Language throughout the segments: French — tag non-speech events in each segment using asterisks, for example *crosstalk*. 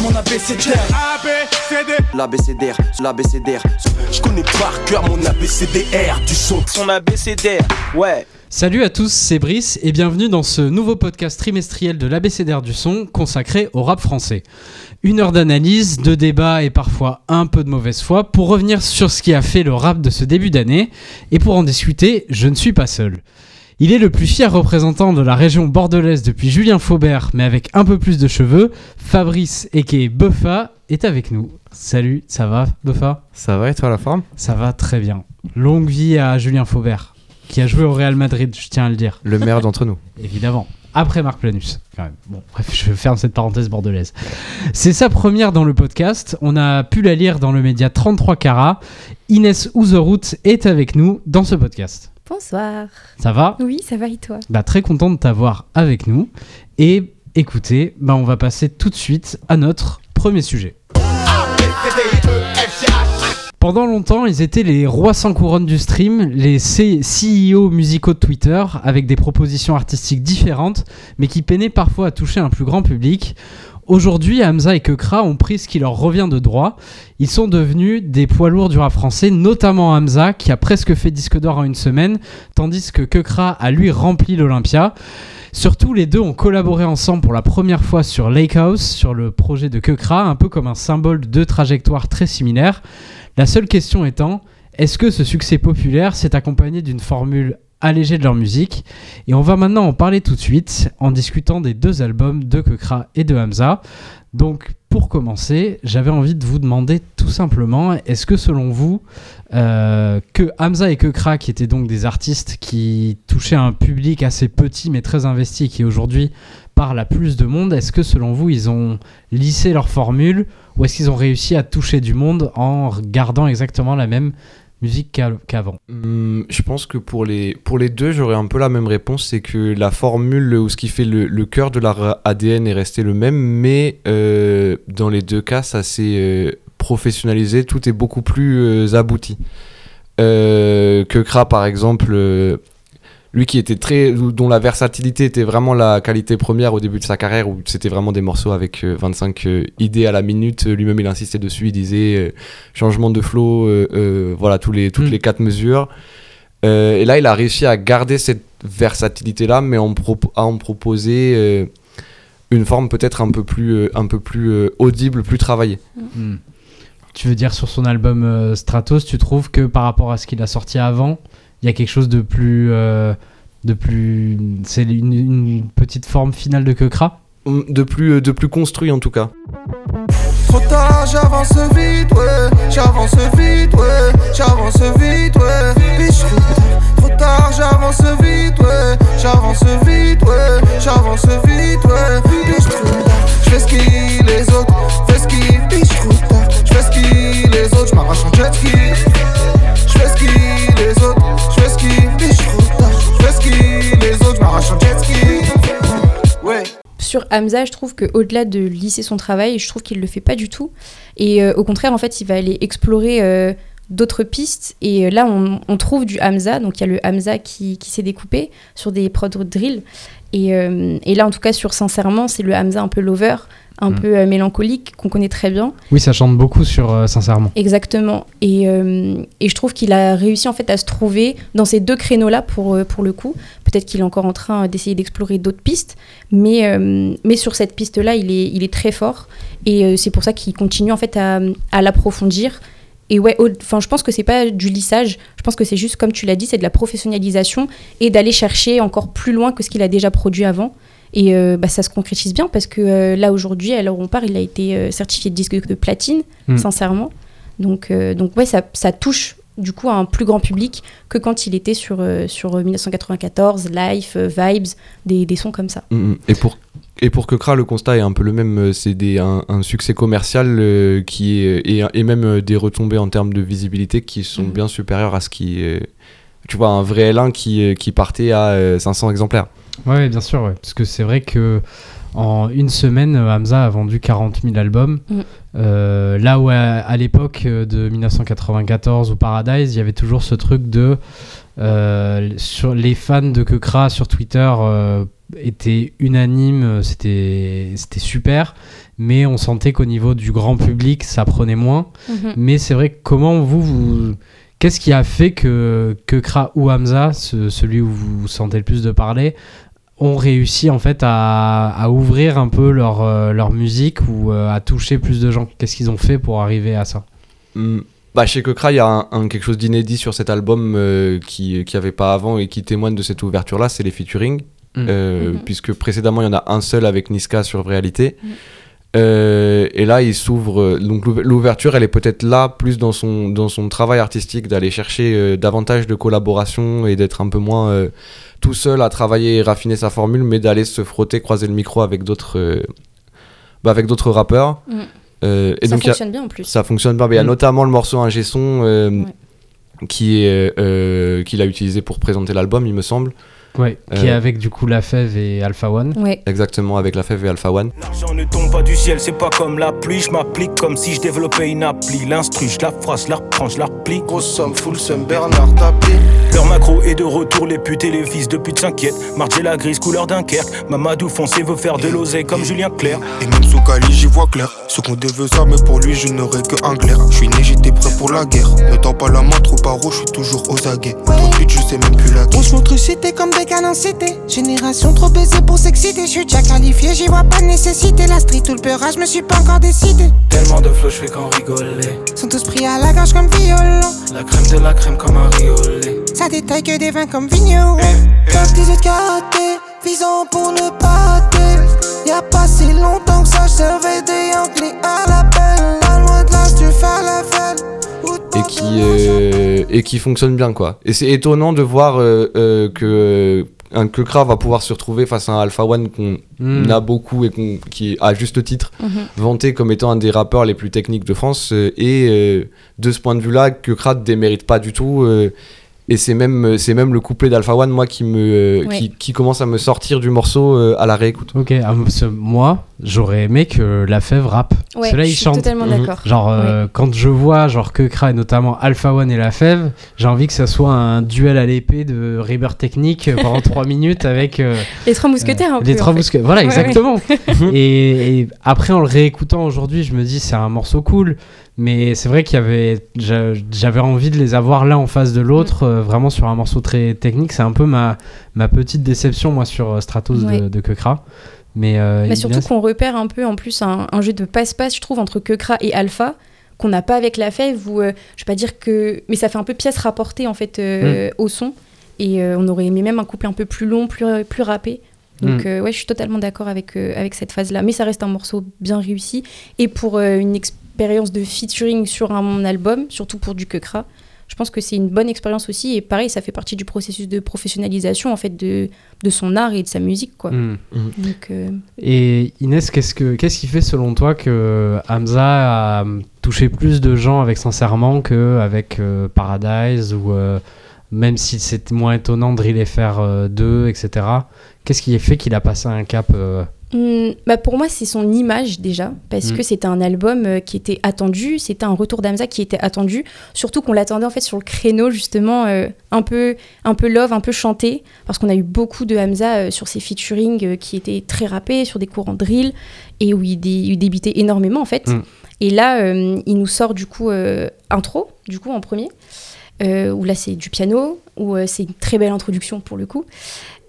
mon abécédaire. L'abécédaire, l'abécédaire. Je connais par cœur mon abécédaire du son. Son abécédaire, ouais. Salut à tous, c'est Brice et bienvenue dans ce nouveau podcast trimestriel de l'abécédaire du son consacré au rap français. Une heure d'analyse, de débat et parfois un peu de mauvaise foi pour revenir sur ce qui a fait le rap de ce début d'année et pour en discuter, je ne suis pas seul. Il est le plus fier représentant de la région bordelaise depuis Julien Faubert, mais avec un peu plus de cheveux. Fabrice, et Buffa, est avec nous. Salut, ça va, Buffa Ça va et toi la forme? Ça va très bien. Longue vie à Julien Faubert, qui a joué au Real Madrid, je tiens à le dire. Le meilleur d'entre nous. *laughs* Évidemment. Après Marc Planus, quand même. Bon, bref, je ferme cette parenthèse bordelaise. C'est sa première dans le podcast. On a pu la lire dans le média 33 Cara. Inès Ouzerout est avec nous dans ce podcast. Bonsoir. Ça va? Oui, ça va et toi? Bah, Très content de t'avoir avec nous. Et écoutez, bah, on va passer tout de suite à notre premier sujet. Pendant longtemps, ils étaient les rois sans couronne du stream, les CEO musicaux de Twitter, avec des propositions artistiques différentes, mais qui peinaient parfois à toucher un plus grand public. Aujourd'hui, Hamza et Kekra ont pris ce qui leur revient de droit. Ils sont devenus des poids lourds du rap français, notamment Hamza, qui a presque fait disque d'or en une semaine, tandis que Kekra a lui rempli l'Olympia. Surtout, les deux ont collaboré ensemble pour la première fois sur Lake House, sur le projet de Kekra, un peu comme un symbole de deux trajectoires très similaires. La seule question étant, est-ce que ce succès populaire s'est accompagné d'une formule allégée de leur musique Et on va maintenant en parler tout de suite en discutant des deux albums de Kekra et de Hamza. Donc pour commencer, j'avais envie de vous demander tout simplement, est-ce que selon vous, euh, que Hamza et Kekra, qui étaient donc des artistes qui touchaient un public assez petit mais très investi, qui aujourd'hui parle à plus de monde, est-ce que selon vous, ils ont lissé leur formule ou est-ce qu'ils ont réussi à toucher du monde en gardant exactement la même musique qu'avant hum, Je pense que pour les, pour les deux, j'aurais un peu la même réponse. C'est que la formule ou ce qui fait le, cœur de leur ADN est resté le même, mais euh, dans les deux cas, ça s'est euh, professionnalisé. Tout est beaucoup plus euh, abouti. que Kra, par exemple, lui qui était très dont la versatilité était vraiment la qualité première au début de sa carrière où c'était vraiment des morceaux avec 25 euh, euh, idées à la minute lui-même il insistait dessus il disait euh, changement de flow voilà tous les toutes mm. les quatre mesures et là il a réussi à garder cette versatilité là mais en à en proposer une forme peut-être un peu plus un peu plus audible plus travaillée mm. tu veux dire sur son album Stratos tu trouves que par rapport à ce qu'il a sorti avant il y a quelque chose de plus. Euh, de plus c'est une, petite forme finale de Kekra hum, de plus, euh, de plus construit en tout cas. Trop tard, j'avance vite, ouais. J'avance vite, ouais. J'avance vite, ouais. trop tard, j'avance vite, ouais. J'avance vite, ouais. J'avance vite, ouais. Je fais ce qui les autres, fais ce qui, tard. Je fais ce qui les autres, je m'arrache en jet ski. Sur Hamza, je trouve qu'au-delà de lisser son travail, je trouve qu'il le fait pas du tout. Et euh, au contraire, en fait, il va aller explorer euh, d'autres pistes. Et euh, là, on, trouve du Hamza. Donc, il y a le Hamza qui, s'est découpé sur des prods drill. Et, et, là, en tout cas, sur Sincèrement, c'est le Hamza un peu lover un mm. peu euh, mélancolique qu'on connaît très bien. Oui, ça chante beaucoup sur euh, Sincèrement. Exactement. Et, euh, et, je trouve qu'il a réussi en fait à se trouver dans ces deux créneaux-là pour, pour le coup. Peut-être qu'il est encore en train d'essayer d'explorer d'autres pistes, mais, mais sur cette piste-là, il est, il est très fort. Et c'est pour ça qu'il continue en fait à, à l'approfondir. Et ouais, enfin, je pense que c'est pas du lissage. Je pense que c'est juste, comme tu l'as dit, c'est de la professionnalisation et d'aller chercher encore plus loin que ce qu'il a déjà produit avant. Et euh, bah, ça se concrétise bien parce que euh, là, aujourd'hui, à l'heure où on part, il a été euh, certifié de disque de platine, mm. sincèrement. Donc, donc ouais, ça, ça, touche du coup à un plus grand public que quand il était sur, sur 1994, Life, Vibes, des, des, sons comme ça. Mm, mm. Et pour et pour que Kra, le constat est un peu le même, c'est un, un, succès commercial qui est, et, et, même des retombées en termes de visibilité qui sont bien supérieures à ce qui. tu vois, un vrai L1 qui, qui partait à 500 exemplaires. Oui, bien sûr, ouais. parce que c'est vrai que en une semaine, Hamza a vendu 40 000 albums. Mm. Euh, là où à, l'époque de 1994 ou Paradise, il y avait toujours ce truc de Euh, sur les fans de Kekra sur Twitter euh, étaient unanimes, c'était c'était super, mais on sentait qu'au niveau du grand public, ça prenait moins. Mhm. Mais c'est vrai que comment vous, vous qu'est-ce qui a fait que Kekra ou Hamza, ce- celui où vous sentez le plus de parler, ont réussi en fait à, à ouvrir un peu leur, euh, leur musique ou euh, à toucher plus de gens? Qu'est-ce qu'ils ont fait pour arriver à ça? Hmm. Bah, chez Kekra, il y a un, un- quelque chose d'inédit sur cet album euh, qui qui avait pas avant et qui témoigne de cette ouverture-là, c'est les featuring. Mm. Euh, Mhm. Puisque précédemment, il y en a un seul avec Niska sur Réalité. Mhm. Euh, et là, il s'ouvre. Donc, l'ouver- l'ouverture, elle est peut-être là, plus dans son, dans son travail artistique, d'aller chercher euh, davantage de collaboration et d'être un peu moins euh, tout seul à travailler et raffiner sa formule, mais d'aller se frotter, croiser le micro avec d'autres euh, bah, avec d'autres rappeurs. Mhm. Euh, et ça donc, y a- fonctionne bien en plus. ça fonctionne pas. mais Il y a Mm. notamment le morceau Ingé son euh, Ouais. qui est euh, qu'il a utilisé pour présenter l'album, il me semble. Ouais, qui est Euh. avec du coup La Fève et Alpha One. Ouais. Exactement avec la Fève et Alpha One. L'argent ne tombe pas du ciel, c'est pas comme la pluie. Je m'applique comme si je développais une appli. L'instru, je la phrase, je la reprends, je la replie. Grosse somme, full somme, Bernard tapis. Leur macro est de retour, les putes et les fils de pute s'inquiètent. Marger la grise, couleur Dunkerque. Mamadou foncé veut faire de l'oseille comme Julien Clerc. Et même sous Cali, j'y vois clair. Ce qu'on devait ça, mais pour lui, je n'aurais que un glaire. Je suis né, j'étais prêt pour la guerre. Ne tends pas la main trop paro, je suis toujours aux aguets. Trop de je sais même plus la guerre. On se montre cité comme des canons cités. Génération trop baisée pour s'exciter. Je suis déjà qualifié, j'y vois pas de nécessité. La street ou le peurage, je me suis pas encore décidé. Tellement de flow, je fais qu'en rigoler. Sont tous pris à la gorge comme violon. La crème de la crème comme un riolet. Ça détaille que des vins comme vigneron. Top 18 karaté, visant pour ne pas rater. Y'a pas si longtemps que ça, je servais des Yankees à l'appel. La loin de là, tu fais la fête. et qui euh, et qui fonctionne bien quoi. Et c'est étonnant de voir euh, euh, que un Kekra va pouvoir se retrouver face à un Alpha One qu'on Mm. a beaucoup et qu'on qui est à juste titre Mhm. vanté comme étant un des rappeurs les plus techniques de France euh, et euh, de ce point de vue-là Kekra ne démérite pas du tout euh, et c'est même c'est même le couplet d'Alpha One moi qui me euh, Ouais. qui, qui commence à me sortir du morceau euh, à la réécoute. Ok, ah, que moi, j'aurais aimé que La Fève rappe. Ouais, Ceux-là, je ils suis chantent. totalement Mhm. d'accord. Genre, euh, quand je vois genre Kekra et notamment Alpha One et La Fève, j'ai envie que ça soit un duel à l'épée de River Technique pendant 3 *laughs* minutes avec euh, Les trois mousquetaires, peu. les trois en fait. mousquetaires. Voilà, Ouais, exactement. *laughs* et, et après, en le réécoutant aujourd'hui, je me dis c'est un morceau cool. Mais c'est vrai qu'il y avait, j'a- j'avais envie de les avoir l'un en face de l'autre, Mm. euh, vraiment sur un morceau très technique. C'est un peu ma, ma petite déception moi sur euh, Stratos Ouais. de, de Kekra. Mais, euh, Mais surtout qu'on repère un peu en plus un, un jeu de passe-passe, je trouve, entre Kekra et Alpha, qu'on n'a pas avec la fève, où euh, je vais pas dire que. Mais ça fait un peu pièce rapportée en fait euh, Mm. au son. Et on aurait aimé même un couplet un peu plus long, plus, plus râpé. Donc Mm. euh, ouais, je suis totalement d'accord avec, avec cette phase-là. Mais ça reste un morceau bien réussi. Et pour une expérience de featuring sur un album, surtout pour du Kekra, je pense que c'est une bonne expérience aussi. Et pareil, ça fait partie du processus de professionnalisation en fait de, de son art et de sa musique. Quoi. Mm. Donc, euh, Et Inès, qu'est-ce, que, qu'est-ce qui fait selon toi que Hamza a touché plus de gens avec Sincèrement qu'avec euh, Paradise ou euh, même si c'est moins étonnant Drill FR euh, 2, etc. Qu'est-ce qui a fait qu'il a passé un cap Hmm, bah pour moi, c'est son image déjà, parce Mm. que c'était un album euh, qui était attendu, c'était un retour d'Amza qui était attendu, surtout qu'on l'attendait en fait sur le créneau justement euh, un peu un peu love, un peu chanté, parce qu'on a eu beaucoup de Hamza euh, sur ses featuring qui étaient très rappés sur des courants drill et où il, dé- il débitait énormément en fait. Mm. Et là, il nous sort du coup intro, du coup en premier, où là c'est du piano, où c'est une très belle introduction pour le coup.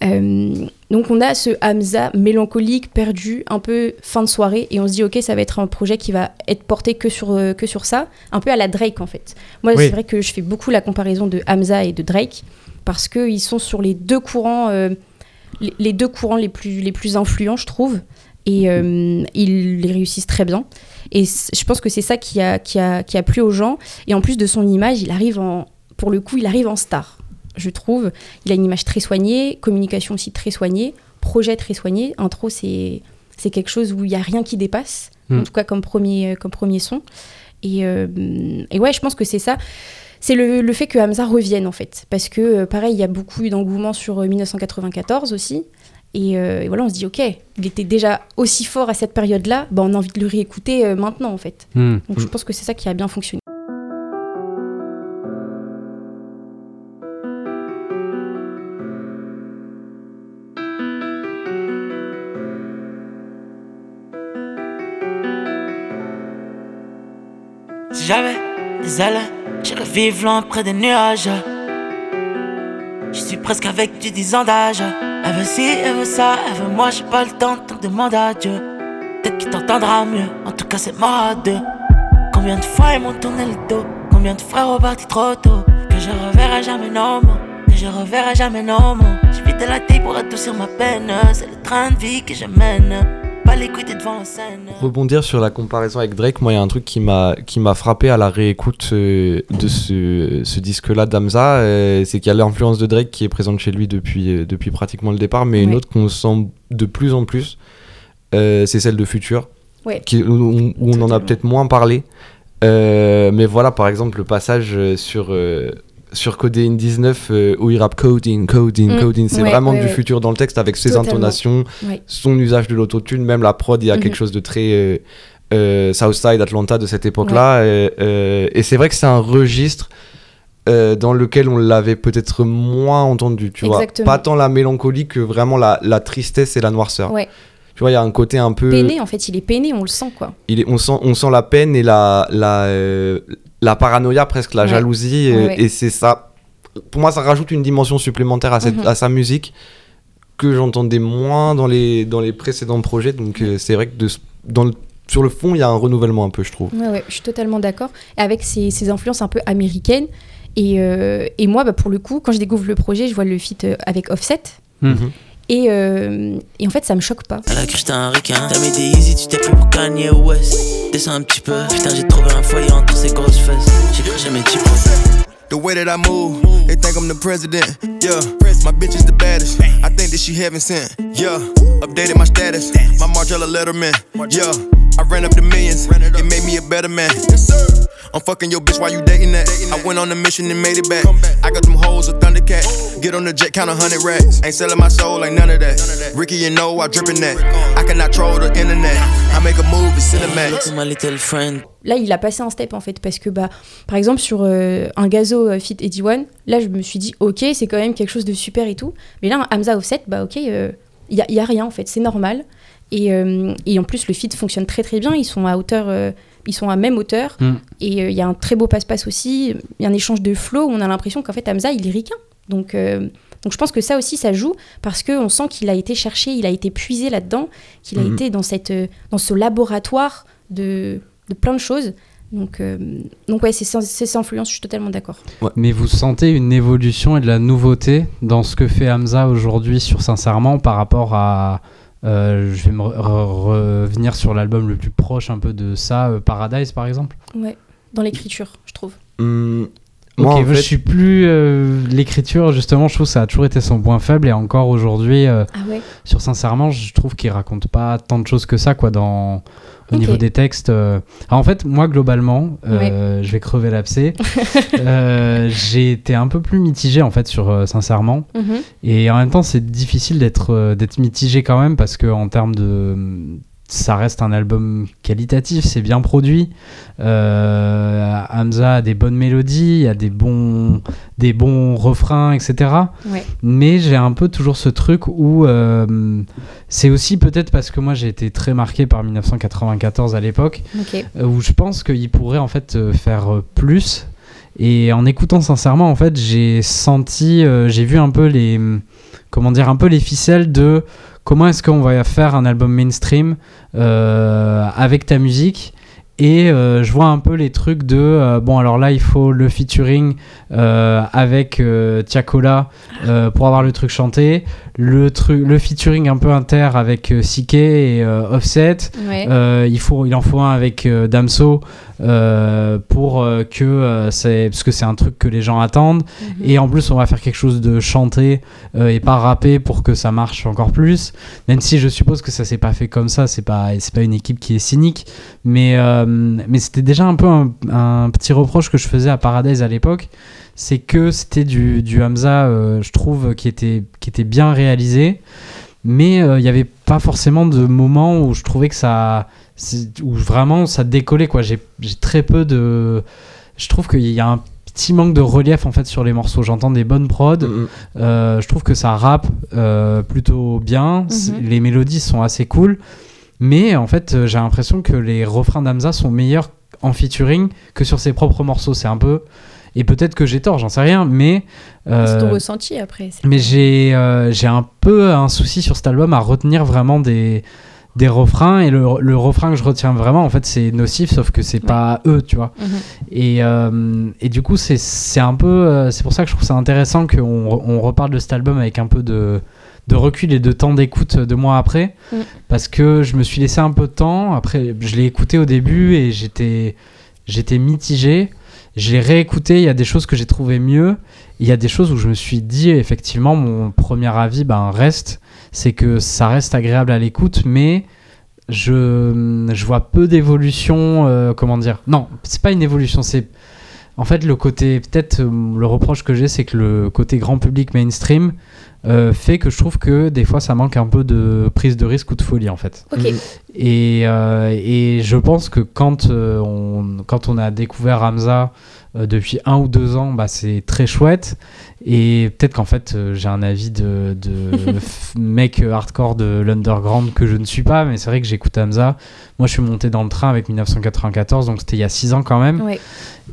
Euh, donc on a ce Hamza mélancolique, perdu, un peu fin de soirée, et on se dit ok ça va être un projet qui va être porté que sur, euh, que sur ça, un peu à la Drake en fait. Moi Oui. c'est vrai que je fais beaucoup la comparaison de Hamza et de Drake, parce qu'ils sont sur les deux courants, euh, les, les deux courants les plus, les plus influents je trouve, et euh, ils les réussissent très bien. Et je pense que c'est ça qui a, qui, a, qui a plu aux gens, et en plus de son image, il arrive en, pour le coup il arrive en star, je trouve. Il a une image très soignée, communication aussi très soignée, projet très soigné. Intro, c'est c'est quelque chose où il n'y a rien qui dépasse, en tout cas comme premier, euh, comme premier son. Et, euh, et ouais, je pense que c'est ça. C'est le, le fait que Hamza revienne en fait. Parce que euh, pareil, il y a beaucoup d'engouement sur euh, 1994 aussi. Et, euh, et voilà, on se dit, ok, il était déjà aussi fort à cette période-là, bah, on a envie de le réécouter euh, maintenant en fait. hmm. Donc je pense que c'est ça qui a bien fonctionné. Si j'avais des ailes, j'irais vivre loin près des nuages. Je suis presque avec du 10 ans d'âge. Elle veut ci, elle veut ça, elle veut moi, j'ai pas le temps, donc demande à Dieu. Peut-être qu'il t'entendra mieux, en tout cas c'est moi à deux. Combien de fois ils m'ont tourné le dos, combien de frères ont parti trop tôt. Que je reverrai jamais mots, que je reverrai jamais mots. J'ai de la tête pour adoucir ma peine, c'est le train de vie que je mène. Pas l'écouter devant la scène. Rebondir sur la comparaison avec Drake, moi il y a un truc qui m'a qui m'a frappé à la réécoute euh, de ce, ce disque-là d'Amza, euh, c'est qu'il y a l'influence de Drake qui est présente chez lui depuis euh, depuis pratiquement le départ, mais une autre qu'on sent de plus en plus, c'est celle de Future, Ouais. qui, où, où on en a peut-être moins parlé. Euh, mais voilà, par exemple, le passage sur, euh, sur Codeine 19 euh, où il rappe Coding, Coding, Mm. Coding, c'est Ouais, vraiment ouais, du ouais. futur dans le texte avec ses Totalement. intonations, son usage de l'autotune, même la prod, il y a Mhm. quelque chose de très euh, euh, Southside, Atlanta de cette époque-là. Et, et c'est vrai que c'est un registre. euh, dans lequel on l'avait peut-être moins entendu, tu Exactement. vois. Pas tant la mélancolie que vraiment la, la tristesse et la noirceur. Ouais. Tu vois, il y a un côté un peu. Peiné, en fait, il est peiné, on le sent quoi. Il est, on, sent, on sent la peine et la, la, euh, la paranoïa, presque la Ouais. jalousie. Ouais. Et c'est ça. Pour moi, ça rajoute une dimension supplémentaire à, cette, Mhm. à sa musique que j'entendais moins dans les, dans les précédents projets. Donc, euh, c'est vrai que de, ce- dans le- sur le fond, il y a un renouvellement un peu, je trouve. Ouais, ouais, je suis totalement d'accord. Avec ses, ses influences un peu américaines. Et, euh, et moi, bah, pour le coup, quand je découvre le projet, je vois le feat euh, avec Offset. Mhm. Et, euh, et en fait, ça me choque pas. Elle a cru que j'étais un requin. T'as mis des easy, tu t'es pris pour Kanye West. Descends un petit peu. Putain, j'ai trouvé un foyer entre ces grosses fesses. J'ai cru que j'aimais types. The way that I move, they think I'm the president. Yeah, my bitch is the baddest. I think that she heaven sent. Yeah, updated my status. My Margiela Letterman. Yeah, I ran up the millions. It made me a better man. I'm fucking your bitch while you dating that. I went on a mission and made it back. I got them hoes a Thundercat. Get on the jet, count a hundred racks. Ain't selling my soul, ain't none of that. Ricky and know I drippin' that. I cannot troll the internet. I make a move, it's cinematic. My little friend. Là, il a passé un step en fait. Parce que, bah, par exemple, sur euh, un gazo euh, Fit Eddie One, là, je me suis dit, ok, c'est quand même quelque chose de super et tout. Mais là, un Hamza Offset, bah, ok, il y, a, y a rien en fait, c'est normal. Et, euh, et en plus, le feat fonctionne très très bien. Ils sont à hauteur, euh, ils sont à même hauteur. Mm. Et il y a un très beau passe-passe aussi. Il y a un échange de flow où on a l'impression qu'en fait, Hamza, il est ricain. Donc, euh, donc je pense que ça aussi, ça joue parce qu'on sent qu'il a été cherché, il a été puisé là-dedans, qu'il a Mhm. été dans, cette, euh, dans ce laboratoire de, de plein de choses. Donc, euh, donc ouais, c'est sans- sans influence, je suis totalement d'accord. Mais vous sentez une évolution et de la nouveauté dans ce que fait Hamza aujourd'hui sur Sincèrement par rapport à. Euh, je vais me re- re- revenir sur l'album le plus proche un peu de ça, euh, Paradise par exemple. Ouais, dans l'écriture, je trouve. Ok, moi, en moi, fait, je suis plus. euh, L'écriture, justement, je trouve que ça a toujours été son point faible et encore aujourd'hui, euh, Ah ouais sur Sincèrement, je trouve qu'il raconte pas tant de choses que ça, quoi, dans. Au niveau des textes. euh. Alors, en fait, moi, globalement, euh, je vais crever l'abcès. *laughs* Euh, j'ai été un peu plus mitigé, en fait, sur Sincèrement. Mhm. Et en même temps, c'est difficile d'être d'être mitigé quand même parce que en termes de ça reste un album qualitatif, c'est bien produit. Euh, Hamza a des bonnes mélodies, il y a des bons des bons refrains, etc. Ouais. Mais j'ai un peu toujours ce truc où euh, c'est aussi peut-être parce que moi j'ai été très marqué par 1994 à l'époque euh, où je pense qu'il pourrait en fait faire plus. Et en écoutant sincèrement, en fait, j'ai senti, euh, j'ai vu un peu les, comment dire, un peu les ficelles de comment est-ce qu'on va faire un album mainstream euh, avec ta musique. Et euh, je vois un peu les trucs de euh, bon alors là il faut le featuring avec Tiakola pour avoir le truc chanté, le truc le featuring un peu inter avec Sike et Offset, Ouais. il, faut, il en faut un avec Damso euh, pour euh, que euh, c'est parce que c'est un truc que les gens attendent. Mhm. et en plus on va faire quelque chose de chanté euh, et pas rappé pour que ça marche encore plus. Même si je suppose que ça s'est pas fait comme ça c'est pas c'est pas une équipe qui est cynique. Mais euh, mais c'était déjà un peu un, un petit reproche que je faisais à Paradise à l'époque. C'est que c'était du, du Hamza euh, je trouve qui était qui était bien réalisé. Mais euh, il n'y avait pas forcément de moment où je trouvais que ça où vraiment ça décollait quoi j'ai très peu de je trouve qu'il y a un petit manque de relief en fait sur les morceaux j'entends des bonnes prods hum, euh, je trouve que ça rappe euh, plutôt bien Mhm. les mélodies sont assez cool mais en fait euh, j'ai l'impression que les refrains d'Amza sont meilleurs en featuring que sur ses propres morceaux. C'est un peu. Et peut-être que j'ai tort, j'en sais rien, mais. euh, C'est ton ressenti après. mais j'ai euh, j'ai un peu un souci sur cet album à retenir vraiment des, des refrains. Et le, le refrain que je retiens vraiment, en fait, c'est Nocif, sauf que c'est pas eux, tu vois. Mhm. Et, euh, et du coup, c'est un peu. euh, c'est pour ça que je trouve ça intéressant qu'on on reparle de cet album avec un peu de, de recul et de temps d'écoute deux mois après. Mm. Parce que je me suis laissé un peu de temps. Après, je l'ai écouté au début et j'étais j'étais mitigé. Je l'ai réécouté. Il y a des choses que j'ai trouvé mieux. Il y a des choses où je me suis dit, effectivement, mon premier avis ben, reste. C'est que ça reste agréable à l'écoute, mais je, je vois peu d'évolution. euh, comment dire Non, c'est pas une évolution, c'est. En fait, le côté. Peut-être euh, le reproche que j'ai, c'est que le côté grand public mainstream euh, fait que je trouve que des fois ça manque un peu de prise de risque ou de folie en fait. Ok. Et, euh, et je pense que quand, euh, on, quand on a découvert Hamza euh, depuis un ou deux ans, bah, c'est très chouette. Et peut-être qu'en fait, euh, j'ai un avis de, *laughs* mec hardcore de l'underground que je ne suis pas, mais c'est vrai que j'écoute Hamza. Moi, je suis monté dans le train avec 1994, donc c'était il y a six ans quand même. Ouais.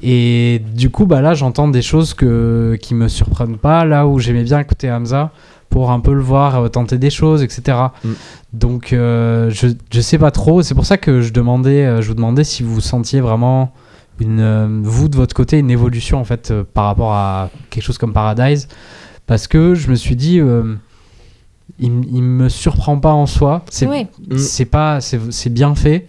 Et du coup, bah là, j'entends des choses que, qui me surprennent pas, là où j'aimais bien écouter Hamza pour un peu le voir euh, tenter des choses, etc. Mm. Donc, euh, je, je sais pas trop. C'est pour ça que je demandais, euh, je vous demandais si vous sentiez vraiment une, euh, vous de votre côté, une évolution en fait euh, par rapport à quelque chose comme Paradise, parce que je me suis dit, euh, il, me surprend pas en soi. C'est Ouais. C'est pas, c'est c'est bien fait,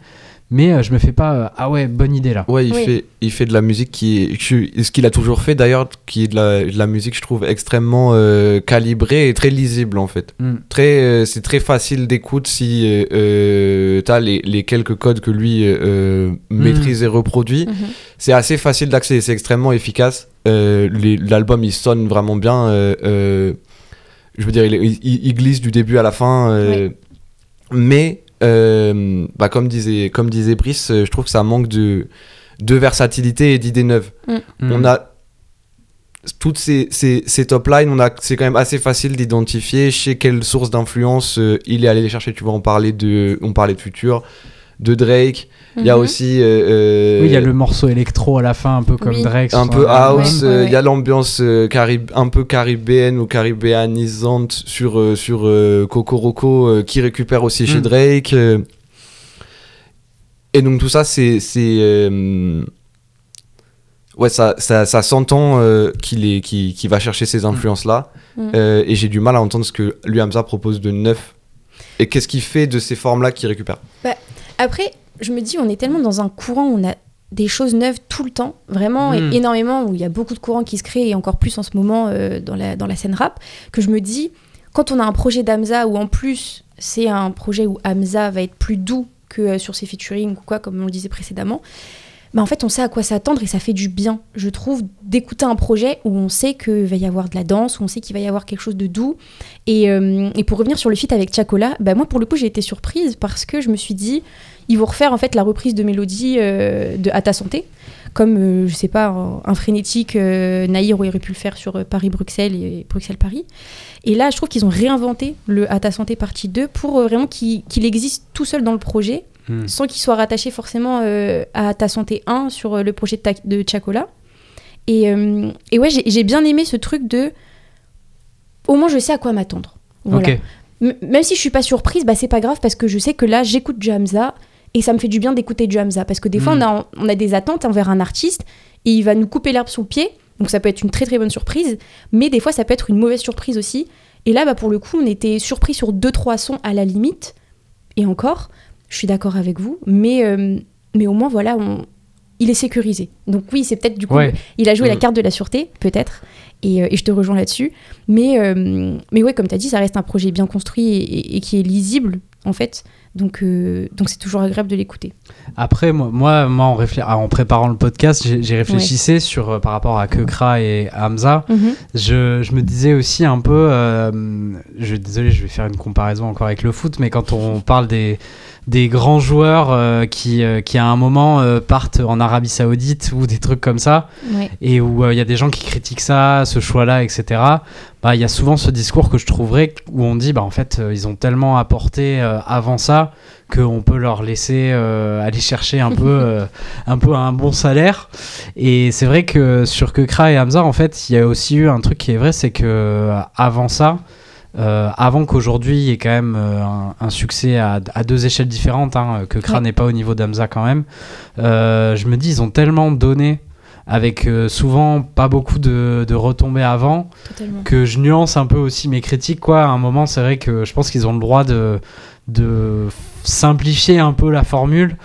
mais euh, je me fais pas, euh, ah ouais, bonne idée là. Ouais, il, Oui. fait, il fait de la musique qui Ce qu'il a toujours fait d'ailleurs, qui est de la, de la musique, je trouve, extrêmement euh, calibrée et très lisible en fait. Mm. Très, euh, c'est très facile d'écoute si euh, euh, t'as les, les quelques codes que lui euh, maîtrise et reproduit. Mhm. C'est assez facile d'accès, c'est extrêmement efficace. Euh, L'album il sonne vraiment bien. euh, euh, je veux dire, il, il- il glisse du début à la fin. euh, Mais, euh, bah, comme, disait, comme disait Brice, euh, je trouve que ça manque de, de versatilité et d'idées neuves. Mm. On a toutes ces, ces, ces top lines, on a, c'est quand même assez facile d'identifier chez quelle source d'influence euh, il est allé les chercher. Tu vois, on parlait de, on parlait de Future, de Drake. Il y a Mhm. aussi. euh, euh, Oui, il y a le morceau électro à la fin, un peu comme Oui. Drake. un peu house, Ouais, euh, il ouais, y a l'ambiance euh, carib- un peu caribéenne ou caribéanisante sur, euh, sur euh, Cocoroco euh, qui récupère aussi chez Mm. Drake. euh. Et donc tout ça, c'est. c'est, euh, Ouais, ça, ça, ça s'entend euh, qu'il est, qu'il, qu'il va chercher ces influences-là. Mm. Euh, et j'ai du mal à entendre ce que lui, Hamza, propose de neuf. Et qu'est-ce qu'il fait de ces formes-là qu'il récupère? Après, je me dis, on est tellement dans un courant où on a des choses neuves tout le temps, vraiment Mm. et énormément, où il y a beaucoup de courants qui se créent, et encore plus en ce moment euh, dans, la, dans la scène rap, que je me dis, quand on a un projet d'Amza où en plus c'est un projet où Hamza va être plus doux que euh, sur ses featuring ou quoi, comme on le disait précédemment, en fait on sait à quoi s'attendre et ça fait du bien, je trouve, d'écouter un projet où on sait qu'il va y avoir de la danse, où on sait qu'il va y avoir quelque chose de doux. Et, euh, pour revenir sur le feat avec Chacola, bah moi pour le coup j'ai été surprise parce que je me suis dit, ils vont refaire en fait la reprise de mélodie euh, de À ta santé, comme euh, je sais pas un, frénétique euh, Naïr aurait pu le faire sur Paris-Bruxelles et Bruxelles-Paris. Et là, je trouve qu'ils ont réinventé le À ta santé partie 2 pour vraiment qu'il existe tout seul dans le projet, Mm. sans qu'il soit rattaché forcément euh, à ta santé 1 sur euh, le projet de, Ta- de Chacola. Et, euh, et ouais, j'ai bien aimé ce truc de. Au moins, je sais à quoi m'attendre. Voilà. Même si je suis pas surprise, bah c'est pas grave parce que je sais que là j'écoute du Hamza et ça me fait du bien d'écouter du Hamza parce que des fois Mm. on a, on a des attentes envers un artiste et il va nous couper l'herbe sous le pied donc ça peut être une très très bonne surprise mais des fois ça peut être une mauvaise surprise aussi et là bah pour le coup on était surpris sur deux trois sons à la limite et encore je suis d'accord avec vous mais euh, mais au moins voilà on- il est sécurisé donc oui c'est peut-être du coup Ouais. il a joué la Mm. carte de la sûreté, peut-être, et, euh, et je te rejoins là-dessus. Mais, euh, mais ouais, comme tu as dit, ça reste un projet bien construit et, qui est lisible, en fait. Donc euh, donc c'est toujours agréable de l'écouter. Après, moi, moi, moi, en, réflé- ah, en préparant le podcast, j'ai réfléchissé sur euh, par rapport à Kekra et Hamza. Je, je me disais aussi un peu, euh, je désolé, je vais faire une comparaison encore avec le foot, mais quand on parle des des grands joueurs euh, qui, euh, qui à un moment euh, partent en Arabie Saoudite ou des trucs comme ça, et où il y a des gens qui critiquent ça, ce choix-là, etc. Bah, il y a souvent ce discours que je trouverais où on dit, bah en fait, ils ont tellement apporté avant ça qu'on peut leur laisser aller chercher un peu, *laughs* un peu un bon salaire. Et c'est vrai que sur Kekra et Hamza, en fait, il y a aussi eu un truc qui est vrai, c'est que avant ça, euh, avant qu'aujourd'hui il y ait quand même euh, un, un succès à, à deux échelles différentes, hein, que Kra Ouais. n'est pas au niveau d'Hamza quand même, euh, je me dis, ils ont tellement donné avec souvent pas beaucoup de, de retombées avant Totalement. que je nuance un peu aussi mes critiques quoi à un moment c'est vrai que je pense qu'ils ont le droit de de simplifier un peu la formule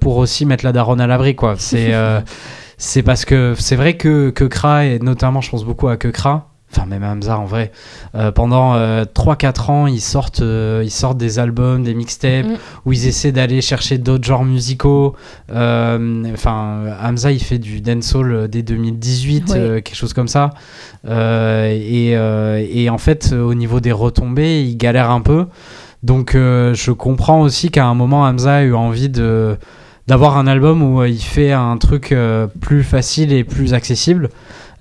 pour aussi mettre la daronne à l'abri c'est *laughs* c'est parce que c'est vrai que que Kra et notamment je pense beaucoup à que Kra enfin même Hamza en vrai euh, pendant 3-4 ans ils sortent euh, ils sortent des albums des mixtapes Mm. où ils essaient d'aller chercher d'autres genres musicaux Euh, enfin Hamza il fait du dancehall euh, dès 2018 Ouais. euh, quelque chose comme ça euh, et, euh, et en fait, euh, au niveau des retombées, il galère un peu. Donc, euh, je comprends aussi qu'à un moment, Hamza a eu envie de d'avoir un album où euh, il fait un truc euh, plus facile et plus accessible.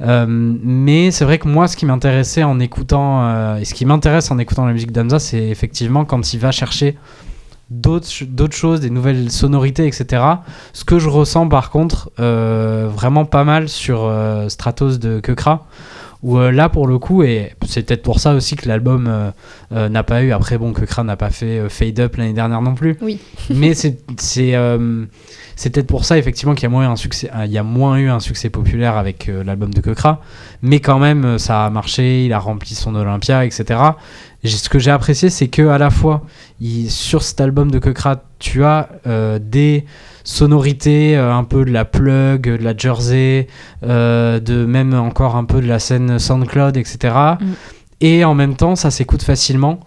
Euh, mais c'est vrai que moi, ce qui m'intéressait en écoutant euh, et ce qui m'intéresse en écoutant la musique d'Hamza, c'est effectivement quand il va chercher d'autres ch- d'autres choses, des nouvelles sonorités, etc. Ce que je ressens par contre euh, vraiment pas mal sur Stratos de Kekra, où euh, là pour le coup, et c'est peut-être pour ça aussi que l'album euh, euh, n'a pas eu, après bon, Kekra n'a pas fait Fade Up l'année dernière non plus, Oui. *laughs* mais c'est c'est c'est peut-être pour ça effectivement qu'il y a moins eu un succès, il y a moins eu un succès populaire avec euh, l'album de Kekra, mais quand même ça a marché, il a rempli son Olympia, etc. Et ce que j'ai apprécié, c'est que à la fois il- sur cet album de Kekra, tu as euh, des sonorités, euh, un peu de la plug, de la jersey, euh, de même encore un peu de la scène SoundCloud, etc. Mm. Et en même temps, ça s'écoute facilement.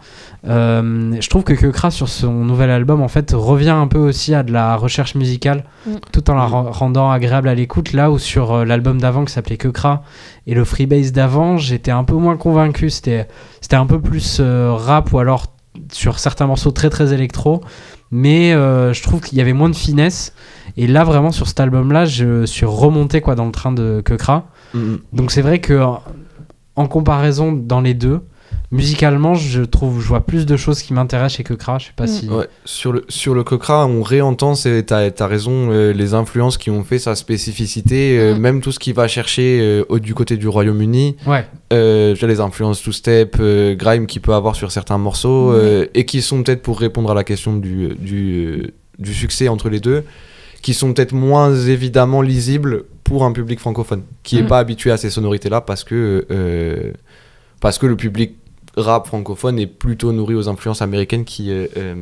Euh, je trouve que Kekra sur son nouvel album en fait revient un peu aussi à de la recherche musicale Mm. tout en la ren- rendant agréable à l'écoute là où sur euh, l'album d'avant qui s'appelait Kekra et le freebase d'avant j'étais un peu moins convaincu c'était c'était un peu plus euh, rap ou alors sur certains morceaux très très électro mais euh, je trouve qu'il y avait moins de finesse et là vraiment sur cet album là je suis remonté quoi dans le train de Kekra Mhm. donc c'est vrai que en comparaison dans les deux musicalement je trouve je vois plus de choses qui m'intéressent chez Kekra je sais pas Mm. si Ouais, sur le, sur le Cocra, on réentend, c'est- t'as as raison, euh, les influences qui ont fait sa spécificité, euh, Mm. même tout ce qu'il va chercher euh, au- du côté du Royaume-Uni, ouais euh, les influences two-step, euh, grime qu'il peut avoir sur certains morceaux, euh, et qui sont peut-être pour répondre à la question du, du, du succès entre les deux, qui sont peut-être moins évidemment lisibles pour un public francophone, qui n'est Mm. pas habitué à ces sonorités-là parce que, euh, parce que le public rap francophone est plutôt nourri aux influences américaines qui, euh, euh,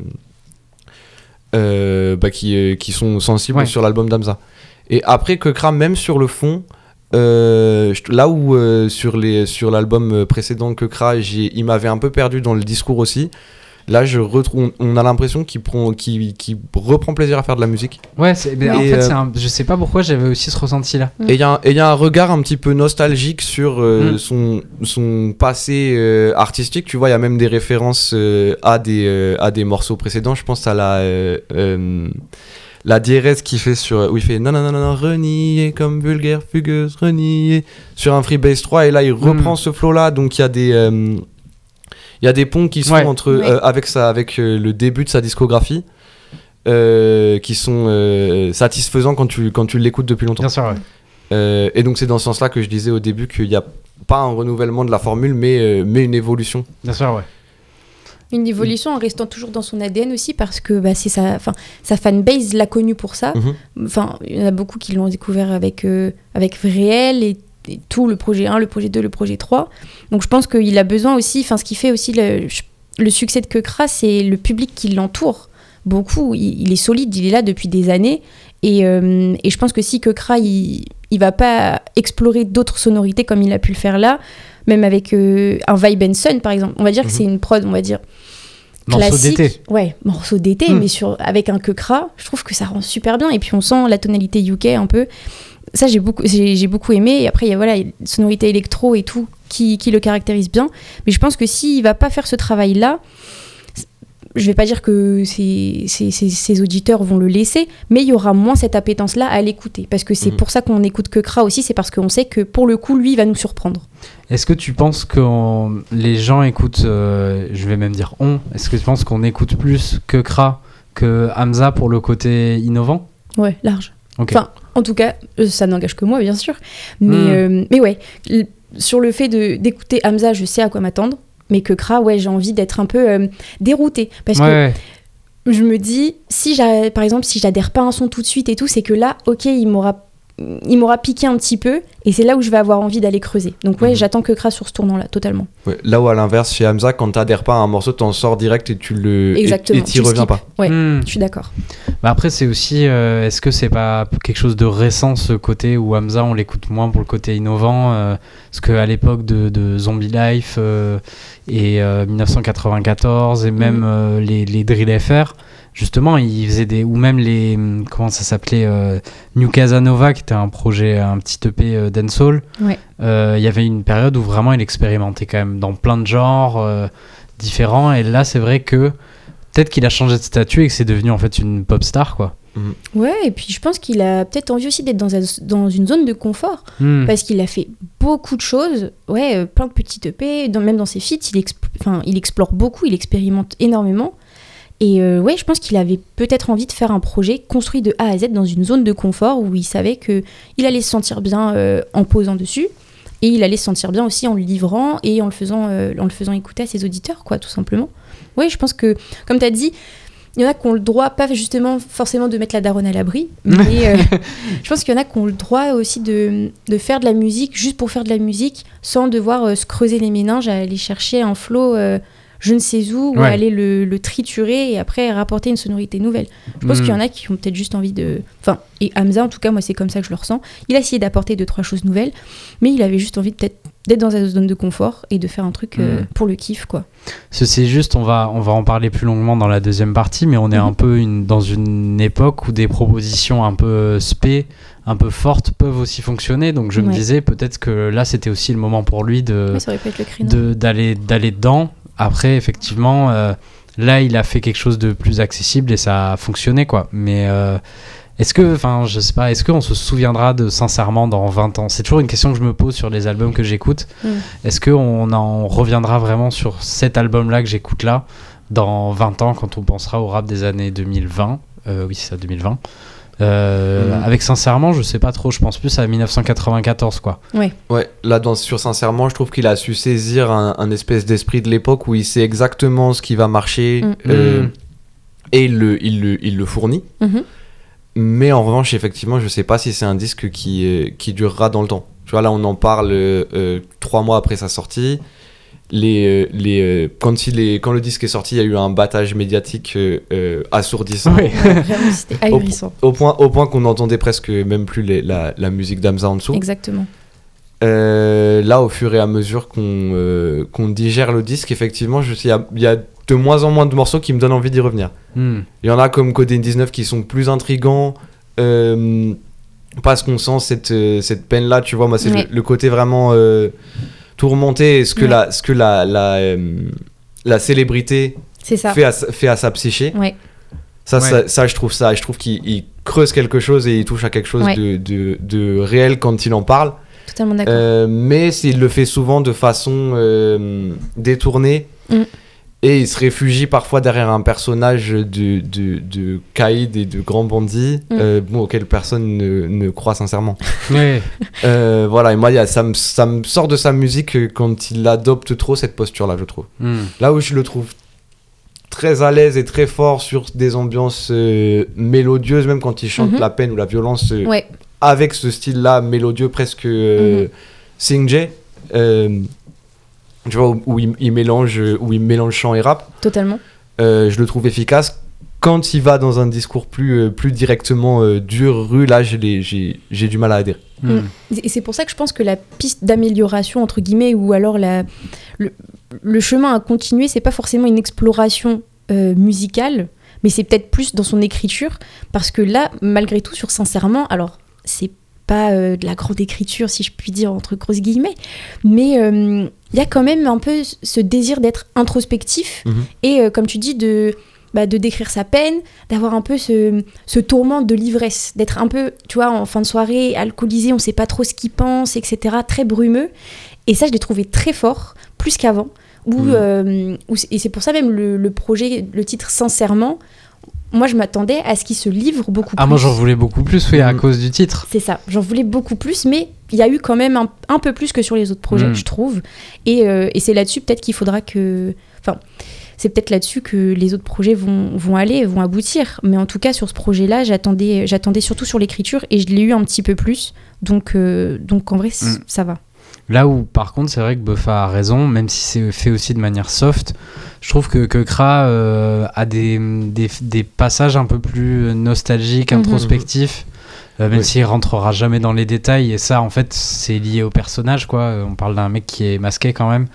euh, bah, qui, qui sont sensibles Ouais. sur l'album d'Amza. Et après que Kram, même sur le fond, euh, là où euh, sur les sur l'album précédent que Kra, j'ai- il m'avait un peu perdu dans le discours aussi. Là, je retrouve, on a l'impression qu'il prend, qu'il, qu'il reprend plaisir à faire de la musique. ouais mais en fait euh, un- je sais pas pourquoi j'avais aussi ce ressenti là Mm. Et il y, a un- et il y a un regard un petit peu nostalgique sur euh, Mm. son, son passé euh, artistique. Tu vois, il y a même des références euh, à, des, euh, à des morceaux précédents. Je pense à la, euh, euh, la diérèse qu'il fait sur. où il fait non, non, non, non, non, renier comme vulgaire, fugueuse, renier. Sur un Freebase 3. Et là, il reprend ce flow-là. Donc, il y a des. euh, il y a des ponts qui sont Ouais. entre, euh, avec, sa, avec euh, le début de sa discographie euh, qui sont euh, satisfaisants quand tu, quand tu l'écoutes depuis longtemps. bien sûr ouais. Euh, et donc c'est dans ce sens-là que je disais au début qu'il n'y a pas un renouvellement de la formule, mais, euh, mais une évolution. bien sûr ouais Une évolution en restant toujours dans son ADN aussi parce que bah, c'est sa, enfin, sa fanbase l'a connu pour ça. Mhm. Enfin, il y en a beaucoup qui l'ont découvert avec, euh, avec Réel et, et tout, le projet 1, le projet 2, le projet 3. Donc je pense qu'il a besoin aussi, enfin ce qui fait aussi le, le succès de Kekra, c'est le public qui l'entoure. Beaucoup, il, il est solide, il est là depuis des années. Et, euh, et je pense que si Kekra, il, il va pas explorer d'autres sonorités comme il a pu le faire là, même avec euh, un Vibe and Sun par exemple, on va dire que Mhm. c'est une prod, on va dire morceau classique. d'été Ouais, morceau d'été, Mm. mais sur, avec un Kekra, je trouve que ça rend super bien. Et puis on sent la tonalité UK un peu. Ça, j'ai beaucoup, j'ai, beaucoup aimé. Et après, il y a voilà, sonorité électro et tout qui, qui le caractérise bien. Mais je pense que s'il va pas faire ce travail-là, je vais pas dire que ses, ses- ses- ses auditeurs vont le laisser, mais il y aura moins cette appétence-là à l'écouter. Parce que c'est Mhm. pour ça qu'on écoute Kekra aussi, c'est parce qu'on sait que pour le coup, lui, il va nous surprendre. Est-ce que tu penses que on- les gens écoutent, euh, je vais même dire on, est-ce que tu penses qu'on écoute plus que Kra, que Hamza pour le côté innovant? Ouais, large. Enfin, en tout cas, euh, ça n'engage que moi, bien sûr. Mais, Hmm. euh, mais ouais, sur le fait de- d'écouter Hamza, je sais à quoi m'attendre. Mais que Kra, ouais, j'ai envie d'être un peu euh, déroutée. Parce que je me dis, si par exemple, si j'adhère pas à un son tout de suite et tout, c'est que là, ok, il m'aura il m'aura piqué un petit peu et c'est là où je vais avoir envie d'aller creuser. Donc ouais, Mhm. j'attends que Kra sur ce tournant-là, totalement. Ouais, là où à l'inverse, chez Hamza, quand t'adhères pas à un morceau, t'en sors direct et tu le. et- Exactement, Et t'y reviens pas. Ouais, Hmm. je suis d'accord. Bah après, c'est aussi, euh, est-ce que c'est pas quelque chose de récent ce côté où Hamza on l'écoute moins pour le côté innovant euh, Parce qu'à l'époque de, de Zombie Life euh, et euh, 1994 et même euh, les, les Drill FR, justement, ils faisaient des. Ou même les. Comment ça s'appelait euh, New Casanova, qui était un projet, un petit EP euh, dancehall. Ouais. Euh, Il y avait une période où vraiment il expérimentait quand même dans plein de genres euh, différents. Et là, c'est vrai que. Peut-être qu'il a changé de statut et que c'est devenu en fait une pop star quoi. Ouais, et puis je pense qu'il a peut-être envie aussi d'être dans, un- dans une zone de confort. Hmm. parce qu'il a fait beaucoup de choses, ouais, plein de petites EP, dans- même dans ses feats, il, exp- enfin, il explore beaucoup, il expérimente énormément. Et euh, ouais, je pense qu'il avait peut-être envie de faire un projet construit de A à Z dans une zone de confort où il savait que il allait se sentir bien euh, en posant dessus et il allait se sentir bien aussi en le livrant et en le faisant, euh, en le faisant écouter à ses auditeurs, quoi, tout simplement. Ouais, je pense que, comme tu as dit, il y en a qui ont le droit, pas justement forcément de mettre la daronne à l'abri, *laughs* mais je pense qu'il y en a qui ont le droit aussi de, de faire de la musique juste pour faire de la musique sans devoir se creuser les méninges à aller chercher un flow euh, je ne sais où ou Ouais. aller le, le triturer et après rapporter une sonorité nouvelle. Je pense Hmm. qu'il y en a qui ont peut-être juste envie de. Enfin, et Hamza, en tout cas, moi, c'est comme ça que je le ressens. Il a essayé d'apporter deux, trois choses nouvelles, mais il avait juste envie peut-être d'être dans sa zone de confort et de faire un truc euh, Hmm. pour le kiff, quoi. Ce c'est juste, on va, on va en parler plus longuement dans la deuxième partie, mais on est Mhm. un peu une, dans une époque où des propositions un peu spé, un peu fortes peuvent aussi fonctionner. Donc je me disais peut-être que là c'était aussi le moment pour lui Ouais, de- d'aller d'aller dedans. Après effectivement, euh, là il a fait quelque chose de plus accessible et ça a fonctionné quoi. Mais euh, est-ce que, enfin je sais pas, est-ce qu'on se souviendra de sincèrement dans 20 ans? C'est toujours une question que je me pose sur les albums que j'écoute. Mm. Est-ce qu'on en reviendra vraiment sur cet album-là que j'écoute là dans 20 ans quand on pensera au rap des années 2020 Euh, Oui, c'est ça, 2020. Euh, Mhm. Avec sincèrement, je sais pas trop, je pense plus à 1994 quoi. Ouais, là, dans, sur Sincèrement, je trouve qu'il a su saisir un, un espèce d'esprit de l'époque où il sait exactement ce qui va marcher Mm. euh, Mm. et il le, il, le, il le fournit. Mhm. Mais en revanche, effectivement, je sais pas si c'est un disque qui, euh, qui durera dans le temps. Tu vois, là, on en parle euh, trois mois après sa sortie. Les, euh, les, euh, quand, il est, quand le disque est sorti, il y a eu un battage médiatique euh, assourdissant. Oui. C'était ahurissant. au point, au point qu'on n'entendait presque même plus les- la, la musique d'Amza en dessous. Exactement. Euh, là, au fur et à mesure qu'on euh, qu'on digère le disque, effectivement, je- il y a, il y a de moins en moins de morceaux qui me donnent envie d'y revenir. Hmm. Il y en a comme Codeine 19 qui sont plus intrigants. euh, parce qu'on sent cette, cette peine-là, tu vois. Moi, c'est Ouais. le, le côté vraiment tourmenté. et Ce que, Ouais. la, ce que la, la, euh, la célébrité C'est ça. fait à, sa- fait à sa psyché. Ouais. Ça, Ouais. ça, ça, je trouve ça. Je trouve qu'il il creuse quelque chose et il touche à quelque chose Ouais. de, de, de réel quand il en parle. Totalement d'accord. Euh, mais il le fait souvent de façon euh, détournée. Mm. Et il se réfugie parfois derrière un personnage de, de, de caïd et de grand bandit, Mm. euh, bon, auquel personne ne, ne croit sincèrement. *laughs* Ouais. Euh, voilà, et moi, il y a- ça, me, ça me sort de sa musique euh, quand il adopte trop cette posture-là, je trouve. Hmm. Là où je le trouve très à l'aise et très fort sur des ambiances euh, mélodieuses, même quand il chante Mhm. la peine ou la violence, euh, Ouais. avec ce style-là mélodieux presque sing-jay, euh, tu vois, où, où il, il mélange, où il mélange chant et rap, Totalement. euh, je le trouve efficace. Quand il va dans un discours plus, euh, plus directement euh, dur, rue, là, j'ai j'ai du mal à adhérer. Hmm. Et c'est pour ça que je pense que la piste d'amélioration, entre guillemets, ou alors la, le, le chemin à continuer, c'est pas forcément une exploration euh, musicale, mais c'est peut-être plus dans son écriture. Parce que là, malgré tout, sur Sincèrement, alors c'est pas euh, de la grande écriture, si je puis dire, entre grosses guillemets, mais euh, il y a quand même un peu ce désir d'être introspectif Mhm. et, euh, comme tu dis, de. bah, de décrire sa peine, d'avoir un peu ce, ce tourment de l'ivresse, d'être un peu, tu vois, en fin de soirée, alcoolisé, on sait pas trop ce qu'il pense, etc., très brumeux. Et ça, je l'ai trouvé très fort, plus qu'avant. Où, euh, où c'est- et c'est pour ça même le, le projet, le titre Sincèrement, moi je m'attendais à ce qu'il se livre beaucoup Ah, plus. moi j'en voulais beaucoup plus, oui, à Mm. cause du titre. C'est ça, j'en voulais beaucoup plus, mais il y a eu quand même un, un peu plus que sur les autres projets, Mm. je trouve. Et, euh, et c'est là-dessus peut-être qu'il faudra que... Enfin, c'est peut-être là-dessus que les autres projets vont, vont aller, vont aboutir. Mais en tout cas, sur ce projet-là, j'attendais, j'attendais surtout sur l'écriture et je l'ai eu un petit peu plus. Donc, euh, donc en vrai, Mm. ça va. Là où, par contre, c'est vrai que Buffa a raison, même si c'est fait aussi de manière soft, je trouve que, que Kra euh, a des, des, des passages un peu plus nostalgiques, Mhm. introspectifs, euh, même Oui. s'il rentrera jamais dans les détails. Et ça, en fait, c'est lié au personnage, quoi. On parle d'un mec qui est masqué quand même.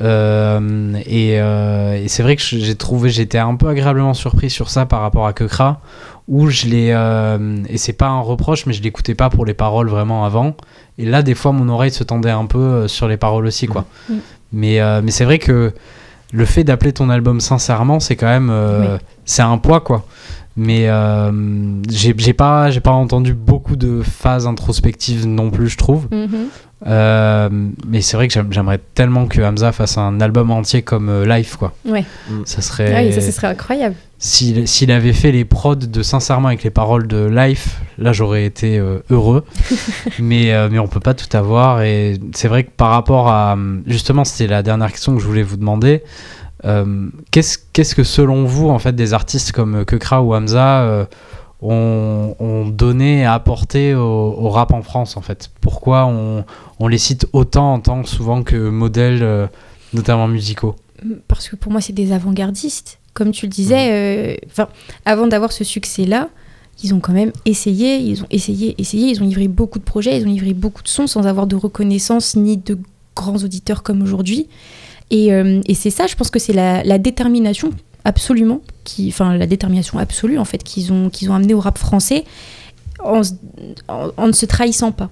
Euh, et euh, et c'est vrai que j'ai trouvé, j'étais un peu agréablement surpris sur ça par rapport à Kekra, où je l'ai, euh, et c'est pas un reproche, mais je l'écoutais pas pour les paroles vraiment avant. Et là, des fois, mon oreille se tendait un peu euh, sur les paroles aussi, quoi. Mhm. Mais, euh, mais c'est vrai que le fait d'appeler ton album sincèrement, c'est quand même, euh, Oui. c'est un poids, quoi. Mais euh, j'ai j'ai pas, j'ai pas entendu beaucoup de phases introspectives non plus, je trouve. Mhm. Euh, mais c'est vrai que j'aim- j'aimerais tellement que Hamza fasse un album entier comme euh, Life, quoi. Ouais. Ça serait. Oui, ça, ce serait incroyable. S'il s'il avait fait les prods de Sincèrement avec les paroles de Life, là j'aurais été euh, heureux. *laughs* mais, euh, mais on peut pas tout avoir. Et c'est vrai que par rapport à. Justement, c'était la dernière question que je voulais vous demander. Euh, Qu'est-ce qu'est-ce que selon vous, en fait, des artistes comme Kekra ou Hamza euh, ont, ont donné et apporté au, au rap en France, en fait? Pourquoi on, on les cite autant en tant que souvent que modèles, euh, notamment musicaux? Parce que pour moi, c'est des avant-gardistes. Comme tu le disais, euh, enfin, avant d'avoir ce succès-là, ils ont quand même essayé, ils ont essayé, essayé, ils ont livré beaucoup de projets, ils ont livré beaucoup de sons sans avoir de reconnaissance ni de grands auditeurs comme aujourd'hui. Et, euh, et c'est ça, je pense que c'est la, la détermination absolument, qui, enfin la détermination absolue en fait qu'ils ont, qu'ils ont amené au rap français en, en- en ne se trahissant pas.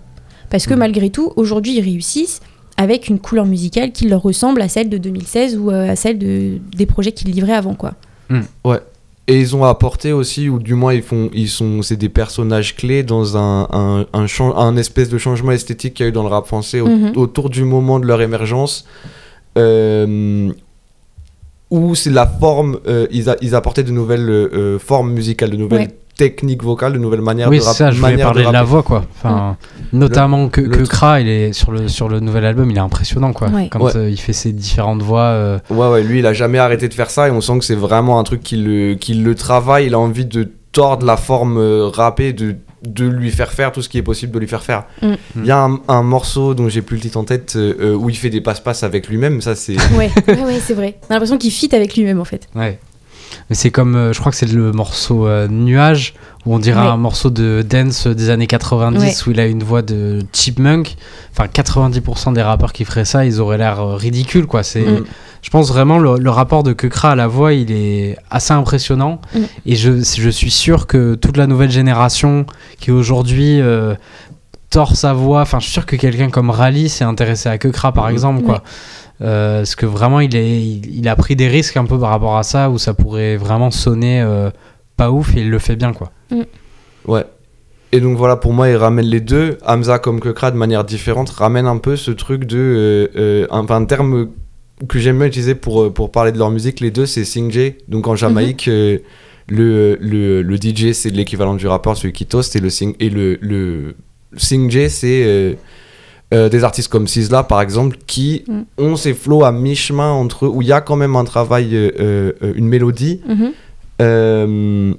Parce que Mhm. malgré tout, aujourd'hui, ils réussissent avec une couleur musicale qui leur ressemble à celle de 2016 ou euh, à celle de, des projets qu'ils livraient avant. quoi. Et ils ont apporté aussi, ou du moins ils font, ils sont, c'est des personnages clés dans un, un, un, un espèce de changement esthétique qu'il y a eu dans le rap français au- Mhm. autour du moment de leur émergence, euh, où c'est la forme, euh, ils, a- ils apportaient de nouvelles euh, formes musicales, de nouvelles Ouais. Techniques vocales, de nouvelles manières Oui, de c'est rap- ça, je voulais parler de, la rapper. voix, quoi. Enfin, notamment que, le que Kra, il est sur le, sur le nouvel album, il est impressionnant, quoi. Ouais. Quand Ouais. euh, il fait ses différentes voix. euh, Ouais, ouais, lui, il a jamais arrêté de faire ça et on sent que c'est vraiment un truc qui le, qui le travaille. Il a envie de tordre la forme euh, rappée, de, de lui faire faire tout ce qui est possible de lui faire faire. Mm. Il y a un, un morceau dont j'ai plus le titre en tête euh, où il fait des passe-passe avec lui-même. Ça, c'est. *laughs* Ouais, ouais, ouais, c'est vrai. On a l'impression qu'il fit avec lui-même en fait. Ouais. Mais c'est comme, euh, je crois que c'est le morceau euh, Nuage, où on dirait un morceau de dance des années 90, Ouais. où il a une voix de chipmunk. Enfin, 90% des rappeurs qui feraient ça, ils auraient l'air euh, ridicules, quoi. C'est, Mm. Je pense vraiment le, le rapport de Kekra à la voix, il est assez impressionnant. Mm. Et je, je suis sûr que toute la nouvelle génération qui aujourd'hui euh, tord sa voix, enfin, je suis sûr que quelqu'un comme Rally s'est intéressé à Kekra, par Mm. exemple, quoi. Euh, parce que vraiment, il, est, il, il a pris des risques un peu par rapport à ça, où ça pourrait vraiment sonner euh, pas ouf, et il le fait bien, quoi? Ouais. Et donc voilà, pour moi, il ramène les deux. Hamza comme Kekra de manière différente ramène un peu ce truc de. euh, euh, un, enfin, un terme que j'aime bien utiliser pour, euh, pour parler de leur musique, les deux, c'est Singé. Donc en Jamaïque, euh, le, le, le DJ, c'est l'équivalent du rappeur, celui qui toast. Et le, sing, et le, le Singé, c'est. Euh, des artistes comme Sizzla par exemple qui Mm. ont ces flows à mi-chemin entre eux où il y a quand même un travail euh, euh, une mélodie Mhm. euh,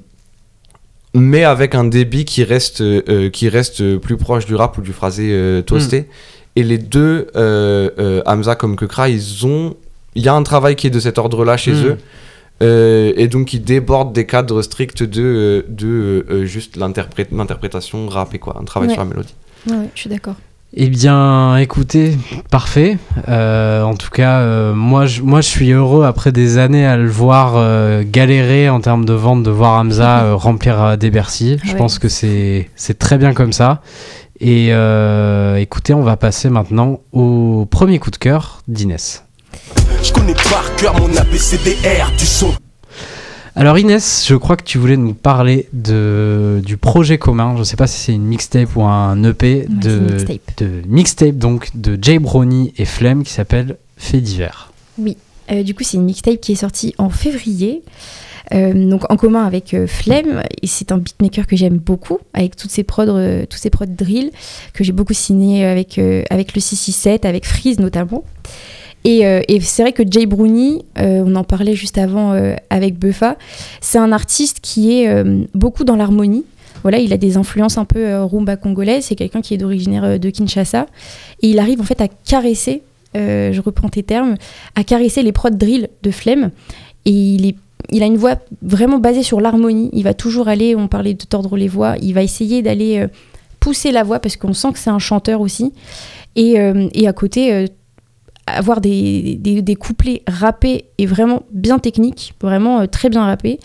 mais avec un débit qui reste, qui reste plus proche du rap ou du phrasé toasté. Et les deux, Hamza comme Kekra, ils ont. Il y a un travail qui est de cet ordre-là chez Mm. eux. euh, et donc qui déborde des cadres stricts de, de euh, juste l'interprét- l'interprétation rap et quoi, un travail Ouais. sur la mélodie. Ouais, ouais, je suis d'accord. Eh bien, écoutez, parfait. Euh, en tout cas, euh, moi, je, moi, je suis heureux après des années à le voir euh, galérer en termes de vente, de voir Hamza *laughs* euh, remplir euh, des Bercy. Je Ouais. pense que c'est c'est très bien comme ça. Et euh, écoutez, on va passer maintenant au premier coup de cœur d'Inès. Je connais par cœur mon ABCDR du son. Alors Inès, je crois que tu voulais nous parler de, du projet commun. Je ne sais pas si c'est une mixtape ou un EP de, mixtape. de mixtape donc de Jay Brownie et Flemme qui s'appelle Fait divers. Oui, Euh, du coup, c'est une mixtape qui est sortie en février. Euh, donc en commun avec euh, Flemme et c'est un beatmaker que j'aime beaucoup avec toutes ces prods euh, tous ces prods drill que j'ai beaucoup signé avec avec le 667 avec Freeze notamment et, euh, et c'est vrai que Jay Brownie euh, on en parlait juste avant euh, avec Buffa c'est un artiste qui est beaucoup dans l'harmonie voilà, il a des influences un peu rumba congolaise. C'est quelqu'un qui est d'originaire euh, de Kinshasa. Et il arrive en fait à caresser, je reprends tes termes, à caresser les prods drill de Flemme. Et il, est, il a une voix vraiment basée sur l'harmonie. Il va toujours aller, on parlait de tordre les voix, il va essayer d'aller pousser la voix parce qu'on sent que c'est un chanteur aussi. Et, et à côté, avoir des, des, des couplets rappés et vraiment bien techniques, vraiment euh, très bien rappés.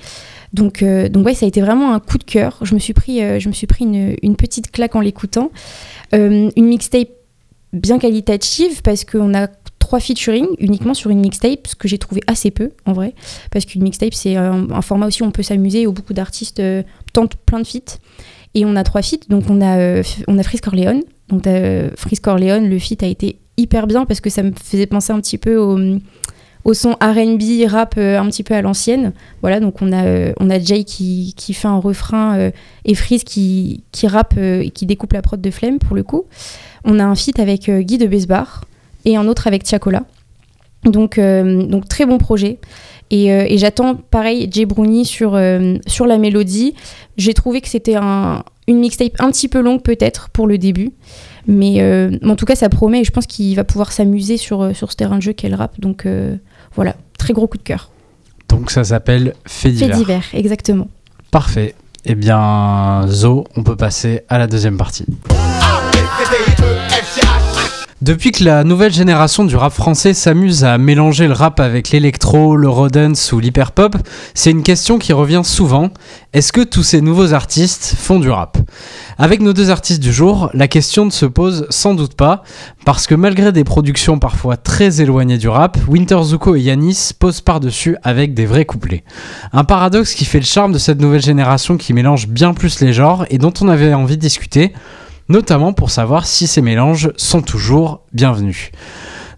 Donc, euh, donc ouais, ça a été vraiment un coup de cœur. Je me suis pris, euh, je me suis pris une, une petite claque en l'écoutant. Euh, une mixtape bien qualitative parce qu'on a trois featuring uniquement sur une mixtape, ce que j'ai trouvé assez peu en vrai. Parce qu'une mixtape, c'est un, format aussi où on peut s'amuser, où beaucoup d'artistes tentent plein de feats. Et on a trois feats, donc on a, on a Freeze Corleone. Donc Freeze Corleone, le feat a été hyper bien parce que ça me faisait penser un petit peu au, son RB, rap euh, un petit peu à l'ancienne. Voilà, donc on a, euh, on a Jay qui, qui fait un refrain euh, et Freeze qui, qui rappe et qui découpe la prod de Flemme pour le coup. On a un feat avec Guy de Besbar et un autre avec Tiakola. Donc, donc très bon projet. Et, j'attends pareil Jay Brownie sur, sur la mélodie. J'ai trouvé que c'était un, une mixtape un petit peu longue peut-être pour le début. Mais, euh, mais en tout cas, ça promet et je pense qu'il va pouvoir s'amuser sur, euh, sur ce terrain de jeu qu'est le rap. Donc euh, voilà, très gros coup de cœur. Donc ça s'appelle Fait Fait divers. divers, exactement. Parfait. Eh bien, Zo, on peut passer à la deuxième partie. Depuis que la nouvelle génération du rap français s'amuse à mélanger le rap avec l'électro, le rodance ou l'hyperpop, c'est une question qui revient souvent. Est-ce que tous ces nouveaux artistes font du rap? Avec nos deux artistes du jour, la question ne se pose sans doute pas, parce que malgré des productions parfois très éloignées du rap, Winter Zuko et Yanis posent par-dessus avec des vrais couplets. Un paradoxe qui fait le charme de cette nouvelle génération qui mélange bien plus les genres et dont on avait envie de discuter, notamment pour savoir si ces mélanges sont toujours bienvenus.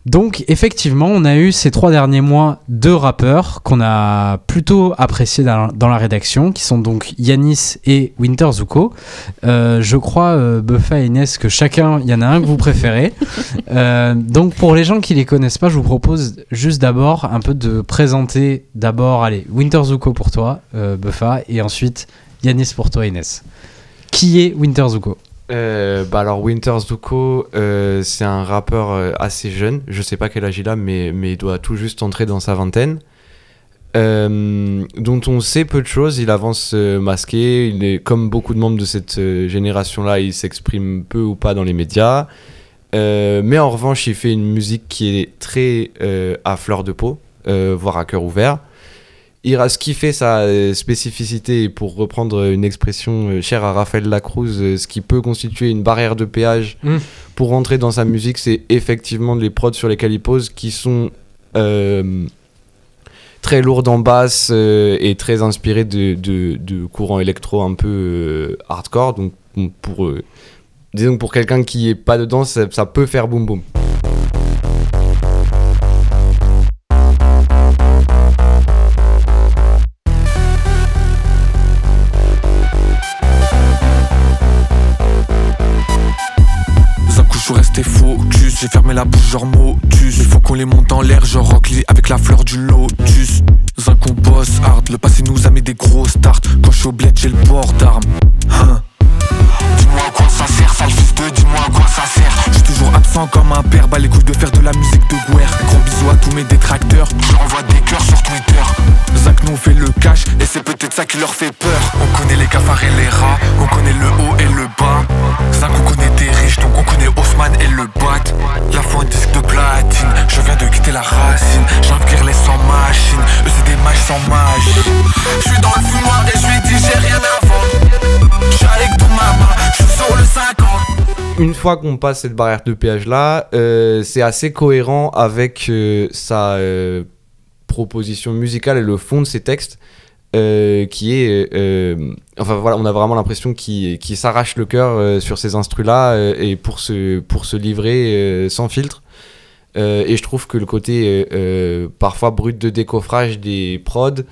Donc effectivement, on a eu ces trois derniers mois deux rappeurs qu'on a plutôt appréciés dans, dans la rédaction, qui sont donc Yanis et Winter Zuko. Euh, je crois, euh, Buffa et Inès, que chacun, il y en a un que vous préférez. *laughs* Euh, donc pour les gens qui les connaissent pas, je vous propose juste d'abord un peu de présenter d'abord, allez, Winter Zuko pour toi, Buffa, et ensuite Yanis pour toi, Inès. Qui est Winter Zuko? Euh, bah alors Winter Zuko, euh, c'est un rappeur euh, assez jeune. Je sais pas quel âge il a, mais, mais il doit tout juste entrer dans sa vingtaine. Dont on sait peu de choses. Il avance masqué. Il est comme beaucoup de membres de cette génération-là. Il s'exprime peu ou pas dans les médias. Mais en revanche, il fait une musique qui est très à fleur de peau, voire à cœur ouvert. Il a ce fait sa euh, spécificité, et pour reprendre une expression euh, chère à Raphaël Lacruz, euh, ce qui peut constituer une barrière de péage Mm. pour rentrer dans sa musique, c'est effectivement les prods sur lesquels il pose qui sont euh, très lourdes en basse euh, et très inspirées de, de, de courants électro un peu euh, hardcore. Donc pour, disons que pour quelqu'un qui est pas dedans, ça, ça peut faire boum boum. Resté focus J'ai fermé la bouche genre motus. Il faut qu'on les monte en l'air genre Rockly avec la fleur du lotus. Un coup boss hard Le passé nous a mis des gros starts Quand je suis au bled j'ai le port d'armes. Hein? Dis-moi à quoi ça sert, sale fils de dis-moi à quoi ça sert. Je suis toujours absent comme un père, bah les couilles de faire de la musique de guerre. Gros bisous à tous mes détracteurs, je renvoie des cœurs sur Twitter. Zach nous fait le cash et c'est peut-être ça qui leur fait peur. On connaît les cafards et les rats, on connaît le haut et le bas. Zach on connaît des riches donc on connaît Haussmann et le bat. La fois un disque de platine, je viens de quitter la racine. J'envire les sans machine, eux c'est des mages sans magie Je suis dans le fumoir et je lui dis j'ai rien à vendre une fois qu'on passe cette barrière de péage là, euh, c'est assez cohérent avec euh, sa euh, proposition musicale et le fond de ses textes. qui est. enfin voilà, on a vraiment l'impression qu'il s'arrache le cœur sur ces instrus-là et pour se, pour se livrer sans filtre. Et je trouve que le côté parfois brut de décoffrage des prods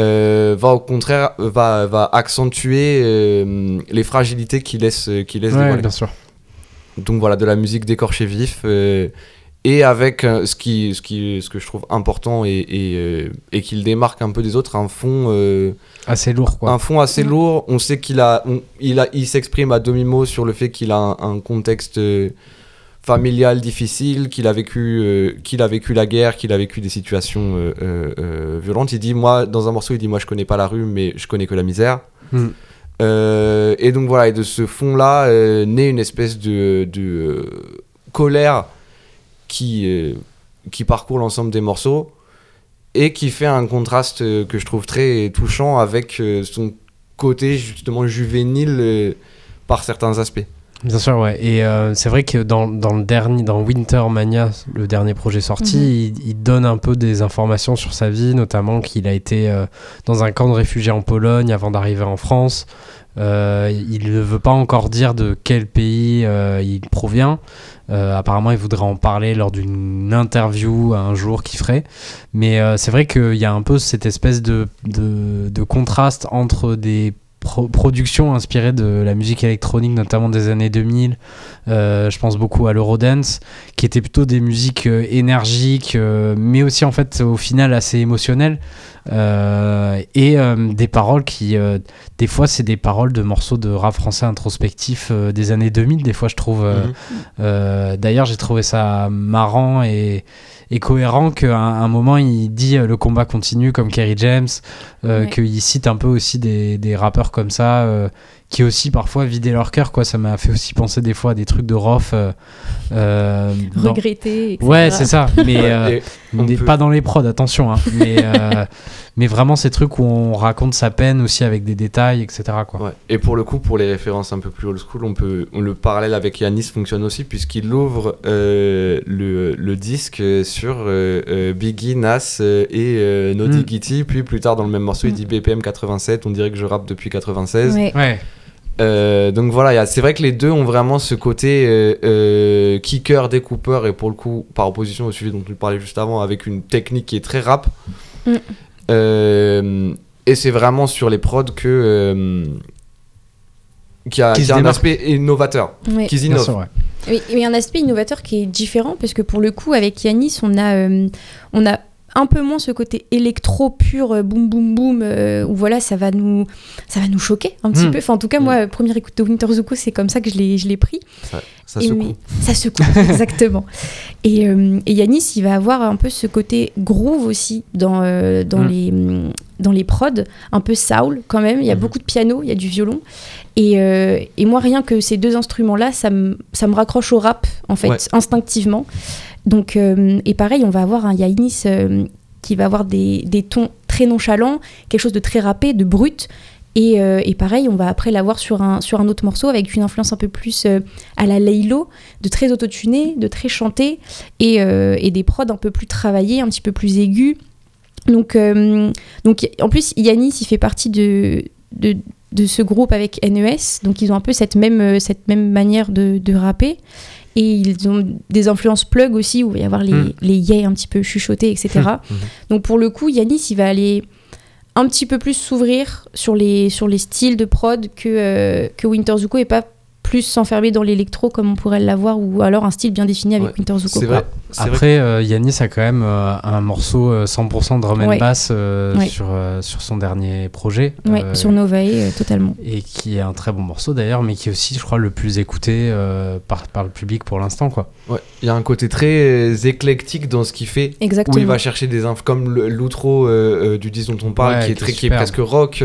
euh, va au contraire va, va accentuer euh, les fragilités qu'il laisse, qu'il laisse Ouais, bien sûr. Donc voilà, de la musique d'écorché vif. euh, et avec euh, ce, qui, ce, qui, ce que je trouve important et, et, euh, et qui le démarque un peu des autres, un fond, euh, Assez lourd, quoi. un fond assez lourd. On sait qu'il a, on- il a, il s'exprime à demi-mot sur le fait qu'il a un, un contexte euh, familial difficile, qu'il a vécu, euh, qu'il a vécu la guerre, qu'il a vécu des situations euh, euh, violentes. Il dit, moi, dans un morceau, il dit, moi, je connais pas la rue, mais je connais que la misère. Mm. Euh, et donc voilà, et de ce fond-là naît une espèce de, de colère qui, qui parcourt l'ensemble des morceaux et qui fait un contraste que je trouve très touchant avec son côté justement juvénile par certains aspects. Bien sûr, ouais. Et euh, c'est vrai que dans, dans le dernier, dans Winter Mania, le dernier projet sorti, Mhm. il, il donne un peu des informations sur sa vie, notamment qu'il a été euh, dans un camp de réfugiés en Pologne avant d'arriver en France. Euh, il ne veut pas encore dire de quel pays il provient. Apparemment, il voudrait en parler lors d'une interview un jour qu'il ferait. Mais c'est vrai qu'il y a un peu cette espèce de, de, de contraste entre des pro- productions inspirées de la musique électronique, notamment des années 2000. Euh, je pense beaucoup à l'Eurodance, qui étaient plutôt des musiques euh, énergiques, euh, mais aussi en fait au final assez émotionnelles. Euh, et euh, des paroles qui, euh, des fois, c'est des paroles de morceaux de rap français introspectif euh, des années 2000. Des fois, je trouve. euh, Mhm. euh, D'ailleurs, j'ai trouvé ça marrant et, et cohérent qu'à un, un moment, il dit euh, le combat continue comme Kerry James, euh, Ouais. qu'il cite un peu aussi des, des rappeurs comme ça. euh, qui aussi parfois vidaient leur cœur quoi ça m'a fait aussi penser des fois à des trucs de Rof euh, euh, dans- Regretter, etc. ouais c'est ça mais, euh, mais peut- pas dans les prods attention hein. *laughs* mais euh, mais vraiment ces trucs où on raconte sa peine aussi avec des détails etc quoi Ouais. Et pour le coup, pour les références un peu plus old school, on peut, on- le parallèle avec Yanis fonctionne aussi puisqu'il ouvre euh, le, le disque sur euh, euh, Biggie, Nas et euh, Naughty Mm. Gitty. Puis plus tard dans le même morceau, il Mm. dit BPM 87. On dirait que je rappe depuis 96. Ouais. ouais Euh, donc voilà, c'est vrai que les deux ont vraiment ce côté euh, euh, kicker, découpeur et pour le coup, par opposition au sujet dont tu parlais juste avant, avec une technique qui est très rap. Mm. Euh, et c'est vraiment sur les prods que euh, qu'il y a, Qui qu'il y se a un aspect innovateur, Ouais. qu'ils innovent. sûr ouais. Oui, il y a un aspect innovateur qui est différent parce que pour le coup, avec Yanis, on a, euh, on a un peu moins ce côté électro pur, euh, boum boum boum, euh, où voilà, ça va nous, ça va nous choquer un petit Mm. peu. Enfin, en tout cas, moi, première écoute de Winter Zuko, c'est comme ça que je l'ai, je l'ai pris. Ça, ça Et secoue. mais- ça secoue, *laughs* exactement. Et, euh, et Yanis, il va avoir un peu ce côté groove aussi dans, euh, dans, Mm. les, dans les prods, un peu soul quand même. Il y a beaucoup de piano, il y a du violon. Et, euh, et moi, rien que ces deux instruments-là, ça me ça me raccroche au rap, en fait, Ouais. instinctivement. Donc, euh, et pareil, on va avoir un Yanis euh, qui va avoir des, des tons très nonchalants, quelque chose de très rappé, de brut. Et, euh, et pareil, on va après l'avoir sur un, sur un autre morceau avec une influence un peu plus à la Laylo, de très autotuné, de très chanté, et, et des prods un peu plus travaillés, un petit peu plus aigus. Donc, donc en plus, Yanis, il fait partie de, de, de ce groupe avec NES, donc ils ont un peu cette même, cette même manière de, de rapper. Et ils ont des influences plug aussi, où il va y avoir les, Mm. les yay un petit peu chuchotés, etc. Mhm. Donc pour le coup, Yanis, il va aller un petit peu plus s'ouvrir sur les, sur les styles de prod que, euh, que Winter Zuko et pas plus s'enfermer dans l'électro comme on pourrait l'avoir ou alors un style bien défini avec Ouais, Winter Zuko. Vrai. Après, euh, Yanis a quand même euh, un morceau euh, 100% drum and Ouais. bass euh, Ouais. sur, euh, sur son dernier projet. Euh, sur Novae, euh, totalement. Et qui est un très bon morceau d'ailleurs, mais qui est aussi, je crois, le plus écouté euh, par, par le public pour l'instant. quoi. Ouais. Il y a un côté très euh, éclectique dans ce qu'il fait. Exactement. Où il va chercher des infos comme l'outro euh, euh, du disque dont on parle, Ouais, qui est, qui est très, qui est superbe. presque rock.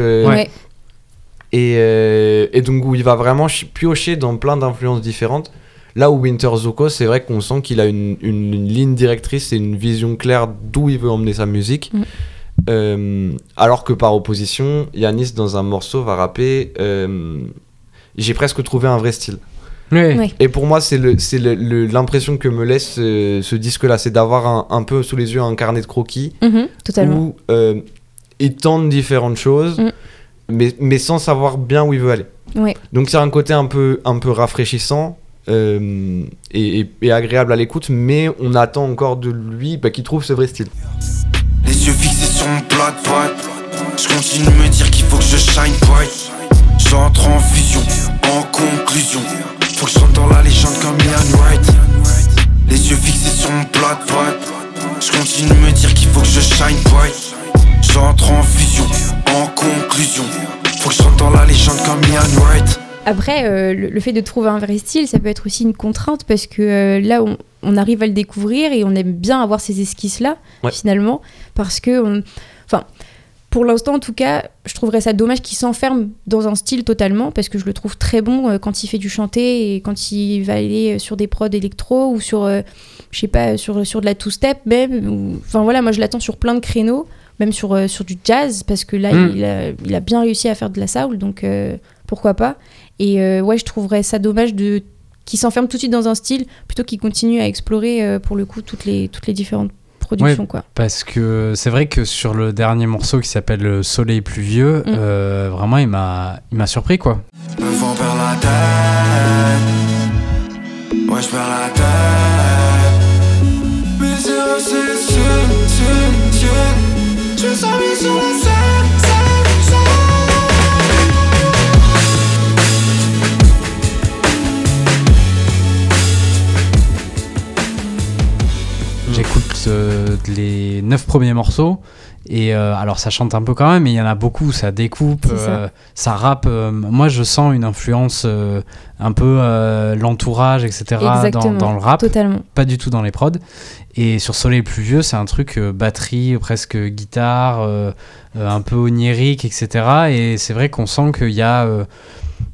Euh. Et, euh, et donc où il va vraiment ch- piocher dans plein d'influences différentes. Là où Winter Zuko, c'est vrai qu'on sent qu'il a une, une- une ligne directrice et une vision claire d'où il veut emmener sa musique. Mm. Euh, alors que par opposition, Yanis dans un morceau va rapper euh, J'ai presque trouvé un vrai style. Et pour moi, c'est le- c'est le- le- l'impression que me laisse euh, ce disque-là, c'est d'avoir un, un peu sous les yeux un carnet de croquis Mhm, totalement. où euh, il tente différentes choses, Mm. Mais, mais sans savoir bien où il veut aller. Ouais. Donc c'est un côté un peu, un peu rafraîchissant euh, et, et- et agréable à l'écoute, mais on attend encore de lui bah, qu'il trouve ce vrai style. Les yeux fixés sur mon plat de. Je continue de me dire qu'il faut que je shine bright. J'entre en fusion, en conclusion. Faut que je rentre dans la légende comme Ian Wright. Les yeux fixés sur mon plat de. Je continue de me dire qu'il faut que je shine bright. J'entre en fusion, conclusion. Faut que je rentre dans la légende comme Ian Wright. Après, euh, le, le fait de trouver un vrai style, ça peut être aussi une contrainte parce que euh, là, on, on arrive à le découvrir et on aime bien avoir ces esquisses-là, Ouais. finalement, parce que, on- enfin, pour l'instant, en tout cas, je trouverais ça dommage qu'il s'enferme dans un style totalement parce que je le trouve très bon euh, quand il fait du chanté et quand il va aller sur des prods électro ou sur, euh, je sais pas, sur, sur de la two-step même. ou- Enfin voilà, moi je l'attends sur plein de créneaux, même sur, euh, sur du jazz parce que là, Mm. il, a, il a bien réussi à faire de la soul, donc euh, pourquoi pas. Et euh, ouais, je trouverais ça dommage de qu'il s'enferme tout de suite dans un style plutôt qu'il continue à explorer euh, pour le coup toutes les, toutes les différentes productions. Ouais, quoi. Parce que c'est vrai que sur le dernier morceau qui s'appelle Le Soleil pluvieux, Mm. euh, vraiment il m'a il m'a surpris quoi. Le vent perd la tête. Ouais, je perds la tête. J'écoute euh, les neuf premiers morceaux et euh, alors ça chante un peu quand même, mais il y en a beaucoup, ça découpe, ça. euh, ça rappe. euh, moi je sens une influence un peu l'entourage, etc. Dans, dans le rap, totalement. pas du tout dans les prods. Et sur Soleil pluvieux, c'est un truc batterie, presque guitare, un peu onirique, etc. Et c'est vrai qu'on sent qu'il y a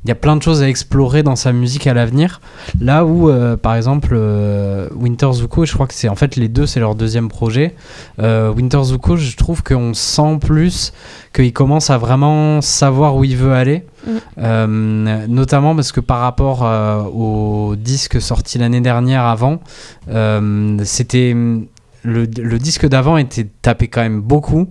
il y a plein de choses à explorer dans sa musique à l'avenir. Là où, euh, par exemple, euh, Winter Zuko, je crois que c'est en fait les deux, c'est leur deuxième projet. Euh, Winter Zuko, je trouve qu'on sent plus qu'il commence à vraiment savoir où il veut aller. Mm. Euh, notamment parce que par rapport euh, au disque sorti l'année dernière avant, c'était le, le disque d'avant était tapé quand même beaucoup.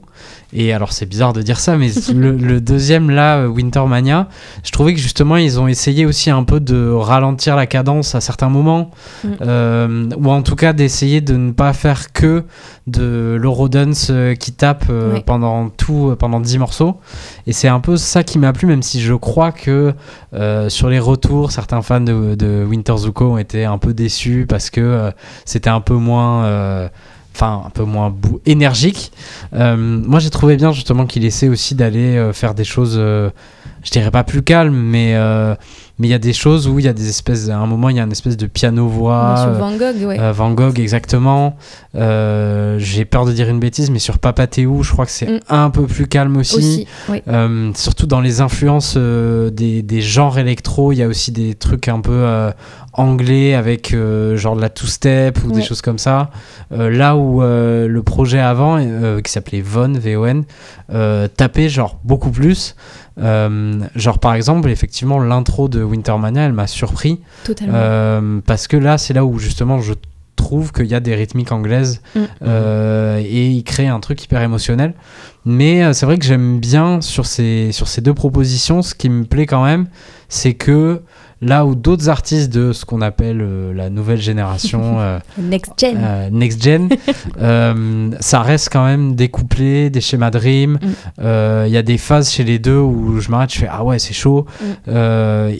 Et alors c'est bizarre de dire ça, mais *laughs* le, le deuxième là, Wintermania, je trouvais que justement ils ont essayé aussi un peu de ralentir la cadence à certains moments, Mm. euh, ou en tout cas d'essayer de ne pas faire que de l'Eurodance euh, qui tape euh, pendant tout, pendant 10 morceaux. Et c'est un peu ça qui m'a plu, même si je crois que euh, sur les retours, certains fans de, de Winter Zuko ont été un peu déçus parce que c'était un peu moins. Enfin, un peu moins énergique. Euh, moi, j'ai trouvé bien justement qu'il essaie aussi d'aller euh, faire des choses, euh, je dirais pas plus calmes, mais euh, mais il y a des choses où il y a des espèces, à un moment, il y a une espèce de piano-voix. sur euh, Van Gogh, ouais. euh, Van Gogh, exactement. Euh, J'ai peur de dire une bêtise, mais sur Papa Théou, je crois que c'est Mm. un peu plus calme aussi. Aussi, oui. Surtout dans les influences des, des genres électro, il y a aussi des trucs un peu anglais avec genre de la two-step ou des choses comme ça. Là où le projet avant, qui s'appelait Von, V-O-N, tapait genre beaucoup plus. Euh, genre par exemple, effectivement, l'intro de Wintermania, elle m'a surpris. Totalement. Euh, parce que là, c'est là où justement je trouve qu'il y a des rythmiques anglaises Mm. euh, et il crée un truc hyper émotionnel. Mais c'est vrai que j'aime bien sur ces, sur ces deux propositions, ce qui me plaît quand même, c'est que là où d'autres artistes de ce qu'on appelle euh, la nouvelle génération, *laughs* euh, Next Gen. euh, next gen, *laughs* ça reste quand même découplé, des schémas de rime. Mm. Euh, Il y a des phases chez les deux où je m'arrête, je fais ah ouais c'est chaud. Mm.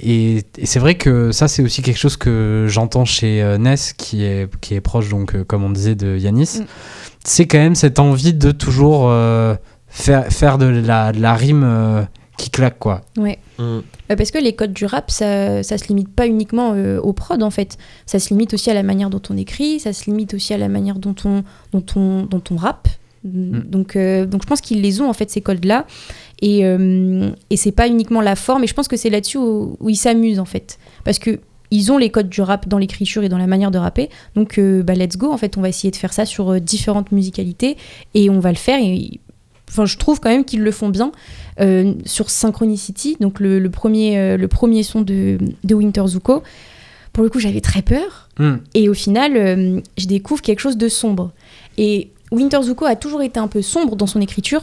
Et et c'est vrai que ça c'est aussi quelque chose que j'entends chez Ness qui est qui est proche donc comme on disait de Yanis. Mm. C'est quand même cette envie de toujours faire faire de la, de la rime qui claque quoi. Ouais. Mm. Euh, Parce que les codes du rap, ça, ça se limite pas uniquement euh, au prod en fait. Ça se limite aussi à la manière dont on écrit, ça se limite aussi à la manière dont on, dont on, dont on rappe. Donc, euh, donc je pense qu'ils les ont en fait ces codes-là. Et, euh, et c'est pas uniquement la forme, et je pense que c'est là-dessus où, où ils s'amusent en fait. Parce que ils ont les codes du rap dans l'écriture et dans la manière de rapper. Donc euh, bah, let's go, en fait, on va essayer de faire ça sur euh, différentes musicalités et on va le faire. Et, enfin, je trouve quand même qu'ils le font bien. Euh, sur Synchronicity, donc le, le premier, euh, le premier son de, de Winter Zuko, pour le coup, j'avais très peur. Mm. Et au final, euh, je découvre quelque chose de sombre. Et Winter Zuko a toujours été un peu sombre dans son écriture.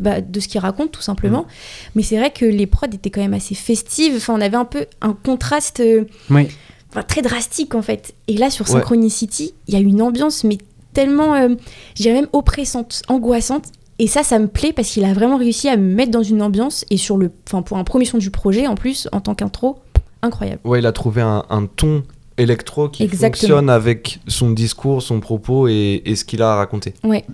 bah, de ce qu'il raconte tout simplement. Mais c'est vrai que les prods étaient quand même assez festives. Enfin, on avait un peu un contraste Oui. enfin, très drastique en fait. Et là, sur. Synchronicity, il y a une ambiance, mais tellement, je dirais même oppressante, angoissante. Et ça, ça me plaît parce qu'il a vraiment réussi à me mettre dans une ambiance. Et sur le, enfin, pour un premier son du projet, en plus, en tant qu'intro, incroyable. Ouais, il a trouvé un, un ton électro qui Exactement. fonctionne avec son discours, son propos et, et ce qu'il a à raconter. Ouais.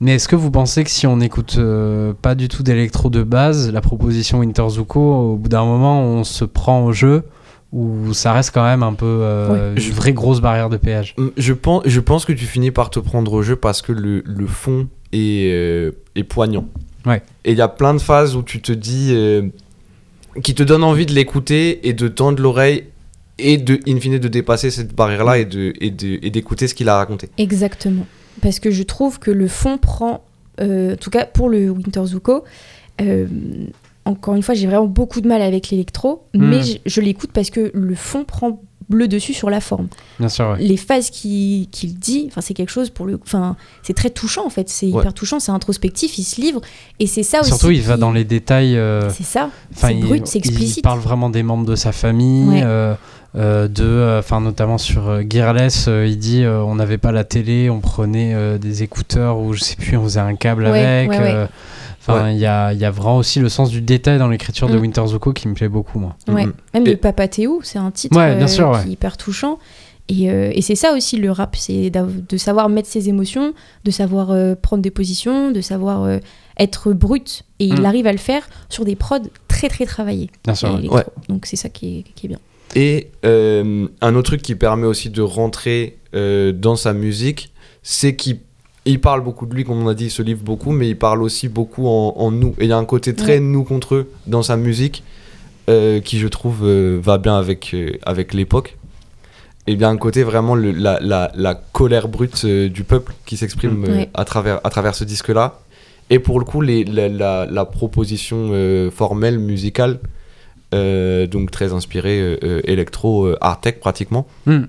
Mais est-ce que vous pensez que si on n'écoute euh, pas du tout d'électro de base, la proposition Winter Zuko, au bout d'un moment, on se prend au jeu ou ça reste quand même un peu euh, Ouais. une vraie grosse barrière de péage Hum, Je pense, je pense que tu finis par te prendre au jeu parce que le, le fond est, euh, est poignant. Ouais. Et il y a plein de phases où tu te dis. euh, qui te donnent envie de l'écouter et de tendre l'oreille et de, in fine, de dépasser cette barrière-là et de- et de- et d'écouter ce qu'il a raconté. Exactement. Parce que je trouve que le fond prend, euh, en tout cas pour le Winter Zuko, euh, encore une fois, j'ai vraiment beaucoup de mal avec l'électro, Mm. mais je, je l'écoute parce que le fond prend le dessus sur la forme. Bien sûr, ouais. Les phases qui- qu'il dit, enfin c'est quelque chose pour le, enfin c'est très touchant en fait, c'est Ouais. hyper touchant, c'est introspectif, il se livre et c'est ça aussi. Surtout, il va dans les détails. euh, C'est ça. C'est brut, c'est Il explicite. parle vraiment des membres de sa famille. Ouais. euh, euh, de, euh, enfin notamment sur Gearless, il dit on n'avait pas la télé, on prenait des écouteurs ou je sais plus, on faisait un câble avec. Enfin, il y, a, il y a vraiment aussi le sens du détail dans l'écriture de Mm. Winter Zuko qui me plaît beaucoup, moi. Ouais. Mhm. Même Et- le Papa Théo, c'est un titre Ouais, bien euh, sûr, qui est hyper touchant. Et, euh, et c'est ça aussi le rap, c'est de savoir mettre ses émotions, de savoir euh, prendre des positions, de savoir euh, être brut. Et il Mm. arrive à le faire sur des prods très très travaillés. Bien sûr, ouais. Donc c'est ça qui est, qui est bien. Et euh, un autre truc qui permet aussi de rentrer euh, dans sa musique, c'est qu'il il parle beaucoup de lui, comme on a dit, il se livre beaucoup, mais il parle aussi beaucoup en, en nous. Et il y a un côté très Ouais. nous contre eux dans sa musique euh, qui, je trouve, euh, va bien avec, euh, avec l'époque. Et bien un côté vraiment le- la, la- la colère brute euh, du peuple qui s'exprime euh, Ouais. à, travers, à travers ce disque-là. Et pour le coup, les, la, la- la proposition euh, formelle, musicale, euh, donc très inspirée électro, art tech pratiquement, Mm.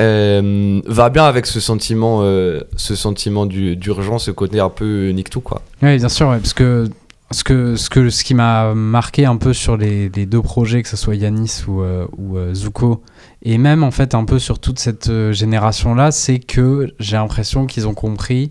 Euh, va bien avec ce sentiment, euh, ce sentiment du- d'urgence, ce côté un peu nique tout quoi. Oui, bien sûr, parce que ce, que, ce, que, ce qui m'a marqué un peu sur les, deux projets, que ce soit Yanis ou, euh, ou Zuko, et même en fait un peu sur toute cette euh, génération-là, c'est que j'ai l'impression qu'ils ont compris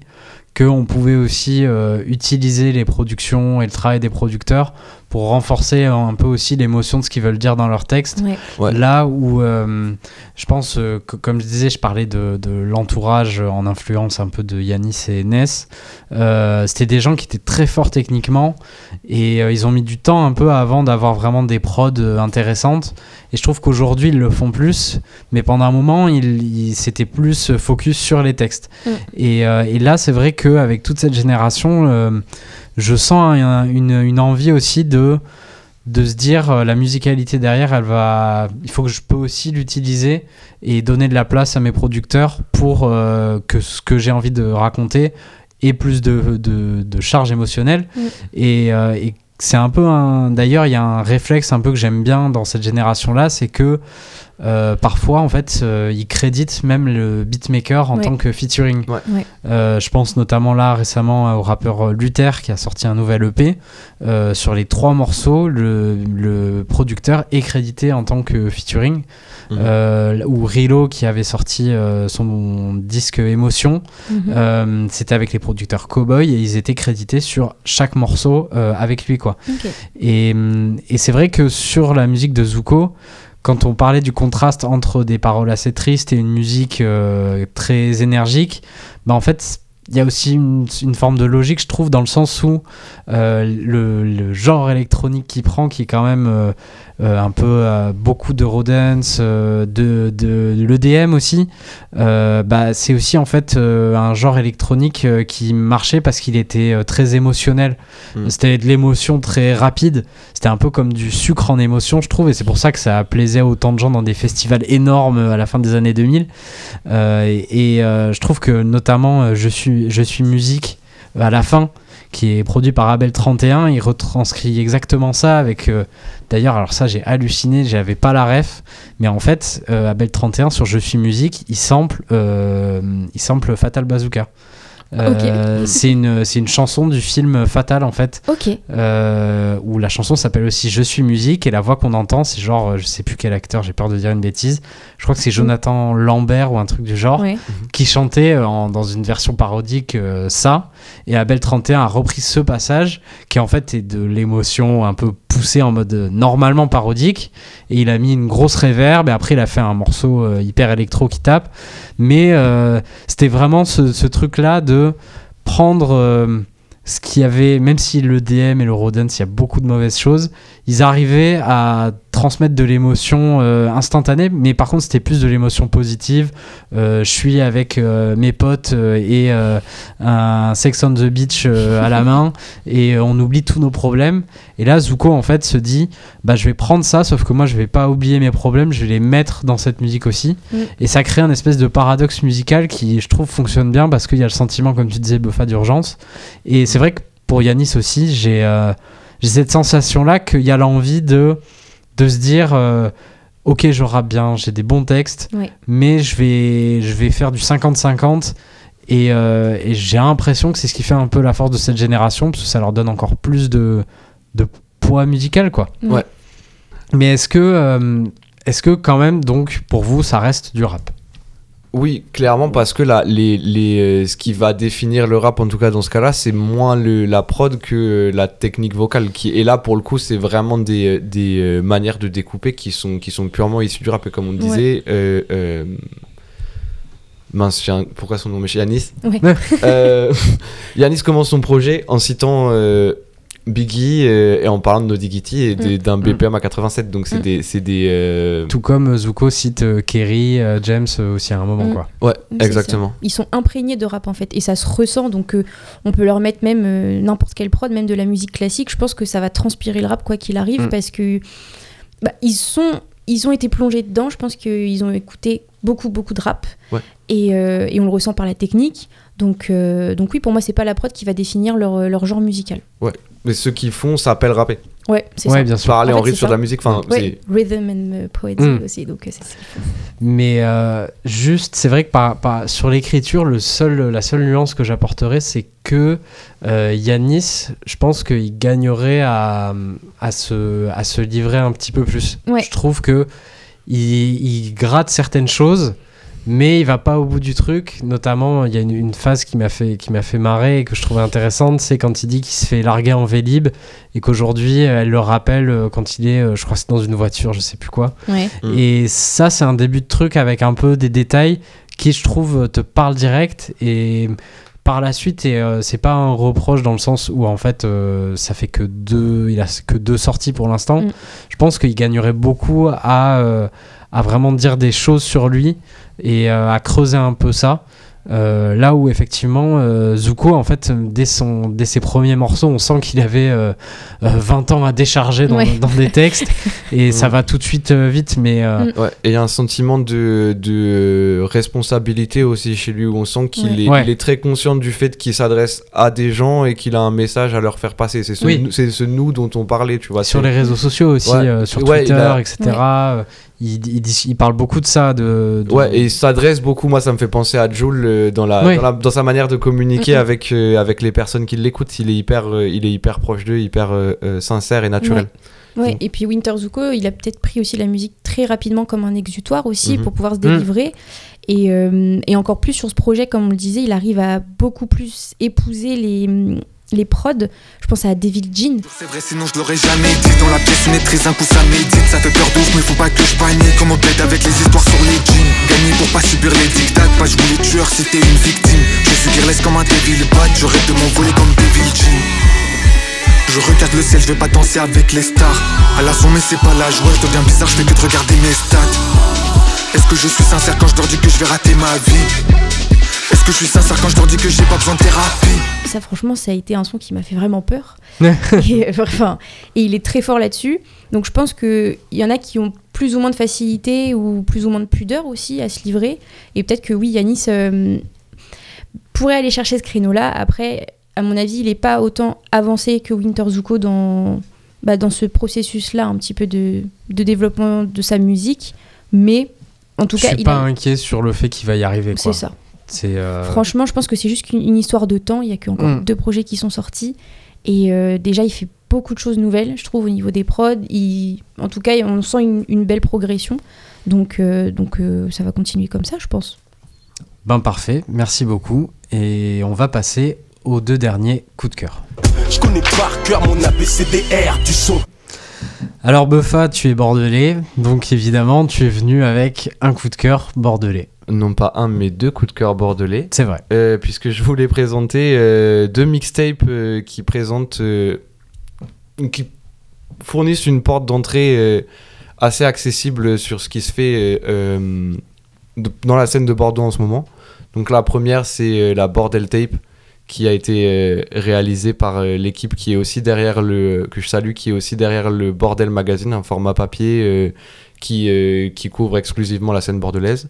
qu'on pouvait aussi euh, utiliser les productions et le travail des producteurs pour renforcer un peu aussi l'émotion de ce qu'ils veulent dire dans leur texte. Ouais. Ouais. Là où euh, je pense euh, que, comme je disais, je parlais de, de l'entourage en influence un peu de Yanis et Ness. Euh, C'était des gens qui étaient très forts techniquement et euh, ils ont mis du temps un peu avant d'avoir vraiment des prods euh, intéressantes. Et je trouve qu'aujourd'hui ils le font plus, mais pendant un moment ils, ils- c'était plus focus sur les textes. Mm. Et, euh, et là c'est vrai qu'avec toute cette génération, euh, je sens un- une, une envie aussi de de se dire euh, la musicalité derrière elle va il faut que je peux aussi l'utiliser et donner de la place à mes producteurs pour euh, que ce que j'ai envie de raconter ait plus de, de, de charge émotionnelle. Et, euh, et c'est un peu un d'ailleurs il y a un réflexe un peu que j'aime bien dans cette génération là c'est que euh, parfois en fait euh, ils créditent même le beatmaker en Ouais. tant que featuring Ouais. Ouais. euh, je pense notamment là récemment au rappeur Luther qui a sorti un nouvel EP. Euh, sur les trois morceaux, le, le producteur est crédité en tant que featuring. Mhm. Euh, ou Rilo qui avait sorti euh, son disque Émotion, Mhm. euh, c'était avec les producteurs Cowboy et ils étaient crédités sur chaque morceau euh, avec lui quoi. Et c'est vrai que sur la musique de Zuko, quand on parlait du contraste entre des paroles assez tristes et une musique euh, très énergique, bah en fait, il y a aussi une, forme de logique, je trouve, dans le sens où euh, le, genre électronique qu'il prend, qui est quand même euh, un peu euh, beaucoup d'Eurodance, euh, de, de, de l'EDM aussi, euh, bah, c'est aussi en fait euh, un genre électronique euh, qui marchait parce qu'il était euh, très émotionnel. Mm. C'était de l'émotion très rapide. C'était un peu comme du sucre en émotion, je trouve, et c'est pour ça que ça plaisait à autant de gens dans des festivals énormes à la fin des années 2000. Euh, et et, euh, je trouve que notamment euh, Je suis, je suis musique à la fin qui est produit par Abel 31, il retranscrit exactement ça avec euh, d'ailleurs alors ça j'ai halluciné, j'avais pas la ref, mais en fait euh, Abel 31 sur Je suis musique, il sample euh, il sample Fatal Bazooka. Euh, c'est une, une chanson du film Fatal en fait. Ok. Euh, où la chanson s'appelle aussi Je suis musique et la voix qu'on entend c'est genre je sais plus quel acteur j'ai peur de dire une bêtise je crois que c'est Jonathan Lambert ou un truc du genre Ouais. qui chantait euh, en- dans une version parodique euh, ça. Et Abel 31 a repris ce passage qui en fait est de l'émotion un peu poussée en mode euh, normalement parodique. Et il a mis une grosse réverb et après il a fait un morceau euh, hyper électro qui tape. Mais euh, c'était vraiment ce, ce truc là de prendre euh, ce qu'il y avait, même si le DM et le Rodent, il y a beaucoup de mauvaises choses, ils arrivaient à transmettre de l'émotion euh, instantanée, mais par contre c'était plus de l'émotion positive. Euh, je suis avec euh, mes potes et un Sex on the Beach à la main *laughs* et on oublie tous nos problèmes. Et là, Zuko en fait se dit, bah je vais prendre ça, sauf que moi je vais pas oublier mes problèmes, je vais les mettre dans cette musique aussi. Mm. Et ça crée un espèce de paradoxe musical qui, je trouve, fonctionne bien parce qu'il y a le sentiment, comme tu disais, Buffa d'urgence. Et c'est vrai que pour Yanis aussi, j'ai j'ai cette sensation-là qu'il y a l'envie de, de se dire euh, Ok, je rappe bien, j'ai des bons textes, Ouais. mais je vais, je vais faire du 50-50. Et, euh, et j'ai l'impression que c'est ce qui fait un peu la force de cette génération, parce que ça leur donne encore plus de, de poids musical, quoi. Ouais. Mais est-ce que, euh, est-ce que quand même, donc, pour vous, ça reste du rap? Oui, clairement, parce que là, les, les, euh, ce qui va définir le rap, en tout cas dans ce cas-là, c'est moins le, la prod que euh, la technique vocale. Qui, et là, pour le coup, c'est vraiment des, euh, des manières de découper qui sont, qui sont purement issues du rap. Et comme on disait, euh, euh, mince, un- pourquoi son nom Yanis Ouais. Euh, *laughs* Yanis commence son projet en citant Biggie euh, et en parlant de Noddy Gitty et Mm. d'un BPM à 87. Donc, c'est Mm. des. c'est des euh, Tout comme Zuko cite euh, Kerry, euh, James euh, aussi à un moment, Mm. quoi. Ouais, exactement. ça. Ils sont imprégnés de rap en fait et ça se ressent donc euh, on peut leur mettre même euh, n'importe quelle prod, même de la musique classique. Je pense que ça va transpirer le rap quoi qu'il arrive Mm. parce que bah, ils sont ils ont été plongés dedans. Je pense qu'ils ont écouté beaucoup beaucoup de rap Ouais. et, euh, et on le ressent par la technique. Donc euh, donc oui pour moi c'est pas la prod qui va définir leur, leur genre musical. Ouais. Mais ceux qui font s'appellent rapper. Ouais c'est Ouais, ça. bien sûr. Parler En en, fait, rythme sur de ça. la musique. Enfin, Ouais, rhythm and euh, poetry Mm. aussi donc euh, c'est ça. Mais euh, juste, c'est vrai que par, par- sur l'écriture, le seul, la seule nuance que j'apporterais, c'est que euh, Yanis, je pense qu'il gagnerait à, à, se, à se livrer un petit peu plus. Ouais. Je trouve que il, il gratte certaines choses, mais il va pas au bout du truc. Notamment, il y a une, une phase qui m'a fait, qui m'a fait marrer et que je trouvais intéressante, c'est quand il dit qu'il se fait larguer en Vélib et qu'aujourd'hui, elle le rappelle euh, quand il est, euh, je crois c'est dans une voiture, je sais plus quoi. Ouais. Mm. Et ça, c'est un début de truc avec un peu des détails qui, je trouve, te parlent direct. Et par la suite, et euh, c'est pas un reproche dans le sens où en fait, euh, ça fait que deux, il a que deux sorties pour l'instant. Mm. Je pense qu'il gagnerait beaucoup à, euh, à vraiment dire des choses sur lui et euh, à creuser un peu ça. Euh, là où effectivement euh, Zuko en fait dès, son, dès ses premiers morceaux on sent qu'il avait euh, euh, 20 ans à décharger dans, Ouais. dans des textes *laughs* et ça va tout de suite euh, vite mais euh, Mm. Ouais, et il y a un sentiment de, de responsabilité aussi chez lui où on sent qu'il Ouais. est, Ouais. il est très conscient du fait qu'il s'adresse à des gens et qu'il a un message à leur faire passer. C'est ce, Oui. nous- c'est ce nous dont on parlait, tu vois. sur les réseaux sociaux aussi, Ouais. euh, sur Ouais, Twitter, a- etc. Il, il, dit- il parle beaucoup de ça. De, de- Ouais, et il s'adresse beaucoup. Moi, ça me fait penser à Jules euh, dans, la, Ouais. dans, la- dans sa manière de communiquer Mhm. avec, euh, avec les personnes qui l'écoutent. Il est hyper, euh, il est hyper proche d'eux, hyper euh, euh, sincère et naturel. Ouais, Mm. et puis Winter Zuko, il a peut-être pris aussi la musique très rapidement comme un exutoire aussi Mhm. pour pouvoir se délivrer. Et, euh, et encore plus sur ce projet, comme on le disait, il arrive à beaucoup plus épouser les, les prods. Je pense à Devil Jean. C'est vrai, sinon je l'aurais jamais dit. Dans la pièce, est très un coup, ça médite. Ça fait peur d'ouf, mais faut pas que je panique. Comme on plaide avec les histoires sur les jeans? Gagner pour pas subir les dictats. Pas jouer les tueurs, c'était une victime. Je suis guerless comme un Devil Bat. Je rêve de m'envoler comme Devil Jean. Je regarde le ciel, je vais pas danser avec les stars. À la son, mais c'est pas la joie. Je deviens bizarre, je fais que de regarder mes stats. Est-ce que je suis sincère quand je leur dis que je vais rater ma vie? Est-ce que je suis sincère quand je leur dis que j'ai pas besoin de thérapie? Ça, franchement, ça a été un son qui m'a fait vraiment peur. *laughs* et, euh, enfin, et il est très fort là-dessus. Donc je pense qu'il y en a qui ont plus ou moins de facilité ou plus ou moins de pudeur aussi à se livrer. Et peut-être que oui, Yanis euh, pourrait aller chercher ce créneau-là. Après, à mon avis, il n'est pas autant avancé que Winter Zuko dans, bah, dans ce processus-là, un petit peu de, de développement de sa musique. Mais en tout je cas, suis il pas a- inquiet sur le fait qu'il va y arriver. c'est ça. Euh, Franchement, je pense que c'est juste une histoire de temps. Il y a que encore Mm. deux projets qui sont sortis. Et euh, déjà, il fait beaucoup de choses nouvelles, je trouve, au niveau des prods. Il- En tout cas, on sent une, une belle progression. Donc, euh, donc euh, ça va continuer comme ça, je pense. ben parfait, merci beaucoup. Et on va passer aux deux derniers coups de cœur. Je connais par cœur mon ABCDR du son. Alors Buffa, tu es bordelais, donc évidemment tu es venu avec un coup de cœur bordelais. Non pas un, mais deux coups de cœur bordelais. C'est vrai. Euh, puisque je voulais présenter euh, deux mixtapes euh, qui présentent, qui fournissent une porte d'entrée assez accessible sur ce qui se fait de- dans la scène de Bordeaux en ce moment. Donc la première, c'est la Bordel Tape qui a été réalisée par l'équipe qui est aussi derrière le que je salue qui est aussi derrière le Bordel Magazine un format papier qui qui couvre exclusivement la scène bordelaise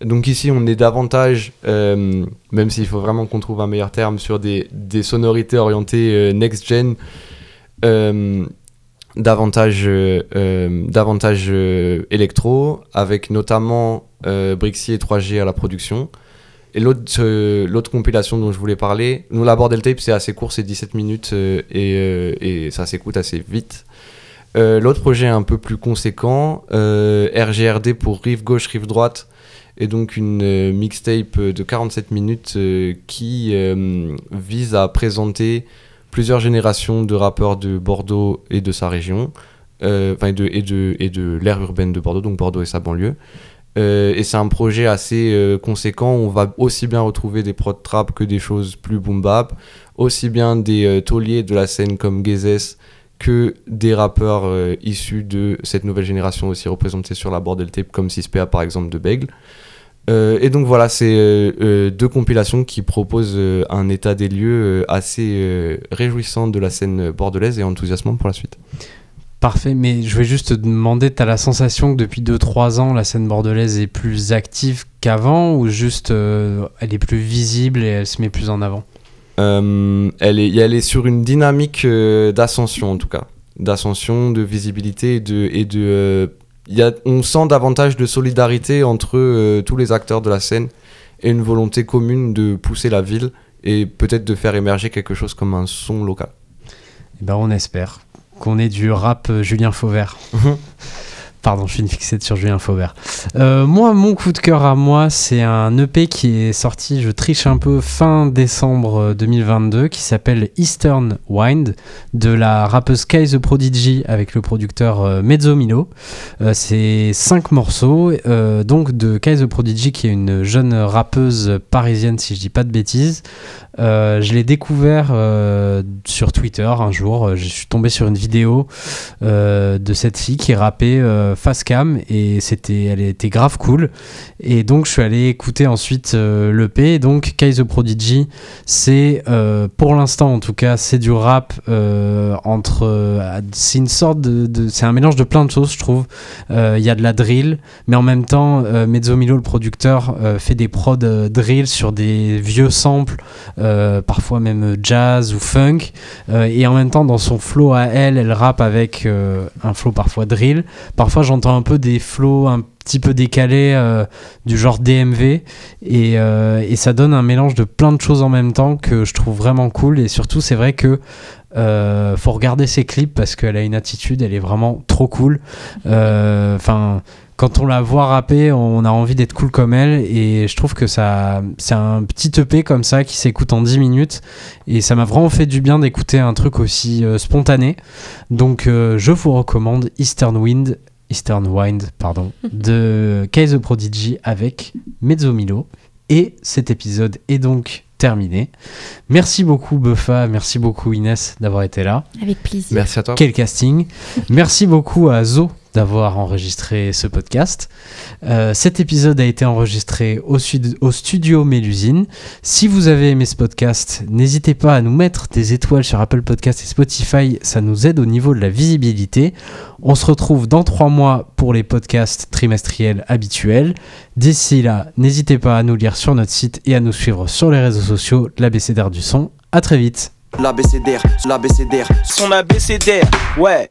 donc ici, on est davantage, euh, même s'il faut vraiment qu'on trouve un meilleur terme, sur des, des sonorités orientées euh, next-gen, euh, davantage, davantage électro, avec notamment Brixie et 3G à la production. Et l'autre compilation dont je voulais parler, nous la Bordel Tape, c'est assez court, c'est 17 minutes et, et ça s'écoute assez vite. L'autre projet un peu plus conséquent, RGRD pour rive gauche, rive droite, et donc une euh, mixtape de 47 minutes euh, qui euh, vise à présenter plusieurs générations de rappeurs de Bordeaux et de sa région, euh, enfin et de, et de, et de l'ère urbaine de Bordeaux, donc Bordeaux et sa banlieue. Euh, et c'est un projet assez euh, conséquent. On va aussi bien retrouver des prod trap que des choses plus boom bap, aussi bien des euh, tauliers de la scène comme Gezes que des rappeurs euh, issus de cette nouvelle génération aussi représentés sur la Bordel Tape comme 6PA par exemple de Bègle. Euh, et donc voilà, c'est euh, euh, deux compilations qui proposent euh, un état des lieux assez réjouissant de la scène bordelaise et enthousiasmant pour la suite. Parfait, mais je vais juste te demander, t'as la sensation que depuis 2-3 ans, la scène bordelaise est plus active qu'avant ou juste elle est plus visible et elle se met plus en avant? Elle, est, elle est sur une dynamique d'ascension en tout cas, d'ascension, de visibilité et de... Et de il y a, on sent davantage de solidarité entre euh, tous les acteurs de la scène et une volonté commune de pousser la ville et peut-être de faire émerger quelque chose comme un son local. Eh ben on espère qu'on ait du rap euh, Julien Fauvert. *laughs* Pardon, je suis une fixette sur Julien Fauvert. Euh, moi, mon coup de cœur à moi, c'est un EP qui est sorti, je triche un peu, fin décembre euh, 2022, qui s'appelle Eastern Wind, de la rappeuse Kai The Prodigy avec le producteur euh, Mezzo Milo. Euh, c'est cinq morceaux, euh, donc de Kai The Prodigy, qui est une jeune rappeuse parisienne, si je dis pas de bêtises. Euh, je l'ai découvert euh, sur Twitter un jour. Euh, Je suis tombé sur une vidéo euh, de cette fille qui rappait euh, face cam et c'était, elle était grave cool. Et donc je suis allé écouter ensuite euh, l'EP. Donc Kai The Prodigy, c'est euh, pour l'instant en tout cas, c'est du rap euh, entre. c'est une sorte de, de- c'est un mélange de plein de choses, je trouve. Il y a de la drill, mais en même temps, Mezzo Milo, le producteur, fait des prods drill sur des vieux samples, parfois même jazz ou funk. Et en même temps, dans son flow à elle, elle rappe avec un flow parfois drill. Parfois, j'entends un peu des flows un petit peu décalés euh, du genre DMV. Et, euh, et ça donne un mélange de plein de choses en même temps que je trouve vraiment cool. Et surtout, c'est vrai que euh, faut regarder ses clips parce qu'elle a une attitude, elle est vraiment trop cool. Enfin, quand on la voit rapper, on a envie d'être cool comme elle. Et je trouve que ça, c'est un petit EP comme ça qui s'écoute en 10 minutes. Et ça m'a vraiment fait du bien d'écouter un truc aussi spontané. Donc, je vous recommande Eastern Wind. Eastern Wind, pardon, de Kay The Prodigy avec Mezzo Milo. Et cet épisode est donc terminé. Merci beaucoup Buffa, merci beaucoup Inès d'avoir été là. Avec plaisir. Merci à toi. Quel casting. Merci beaucoup à Zo d'avoir enregistré ce podcast. Euh, cet épisode a été enregistré au, sud- au studio Mélusine. Si vous avez aimé ce podcast, n'hésitez pas à nous mettre des étoiles sur Apple Podcast et Spotify. Ça nous aide au niveau de la visibilité. On se retrouve dans trois mois pour les podcasts trimestriels habituels. D'ici là, n'hésitez pas à nous lire sur notre site et à nous suivre sur les réseaux sociaux de l'ABCDR du son. À très vite. L'ABCDR, l'ABCDR. Son ABCDR, ouais.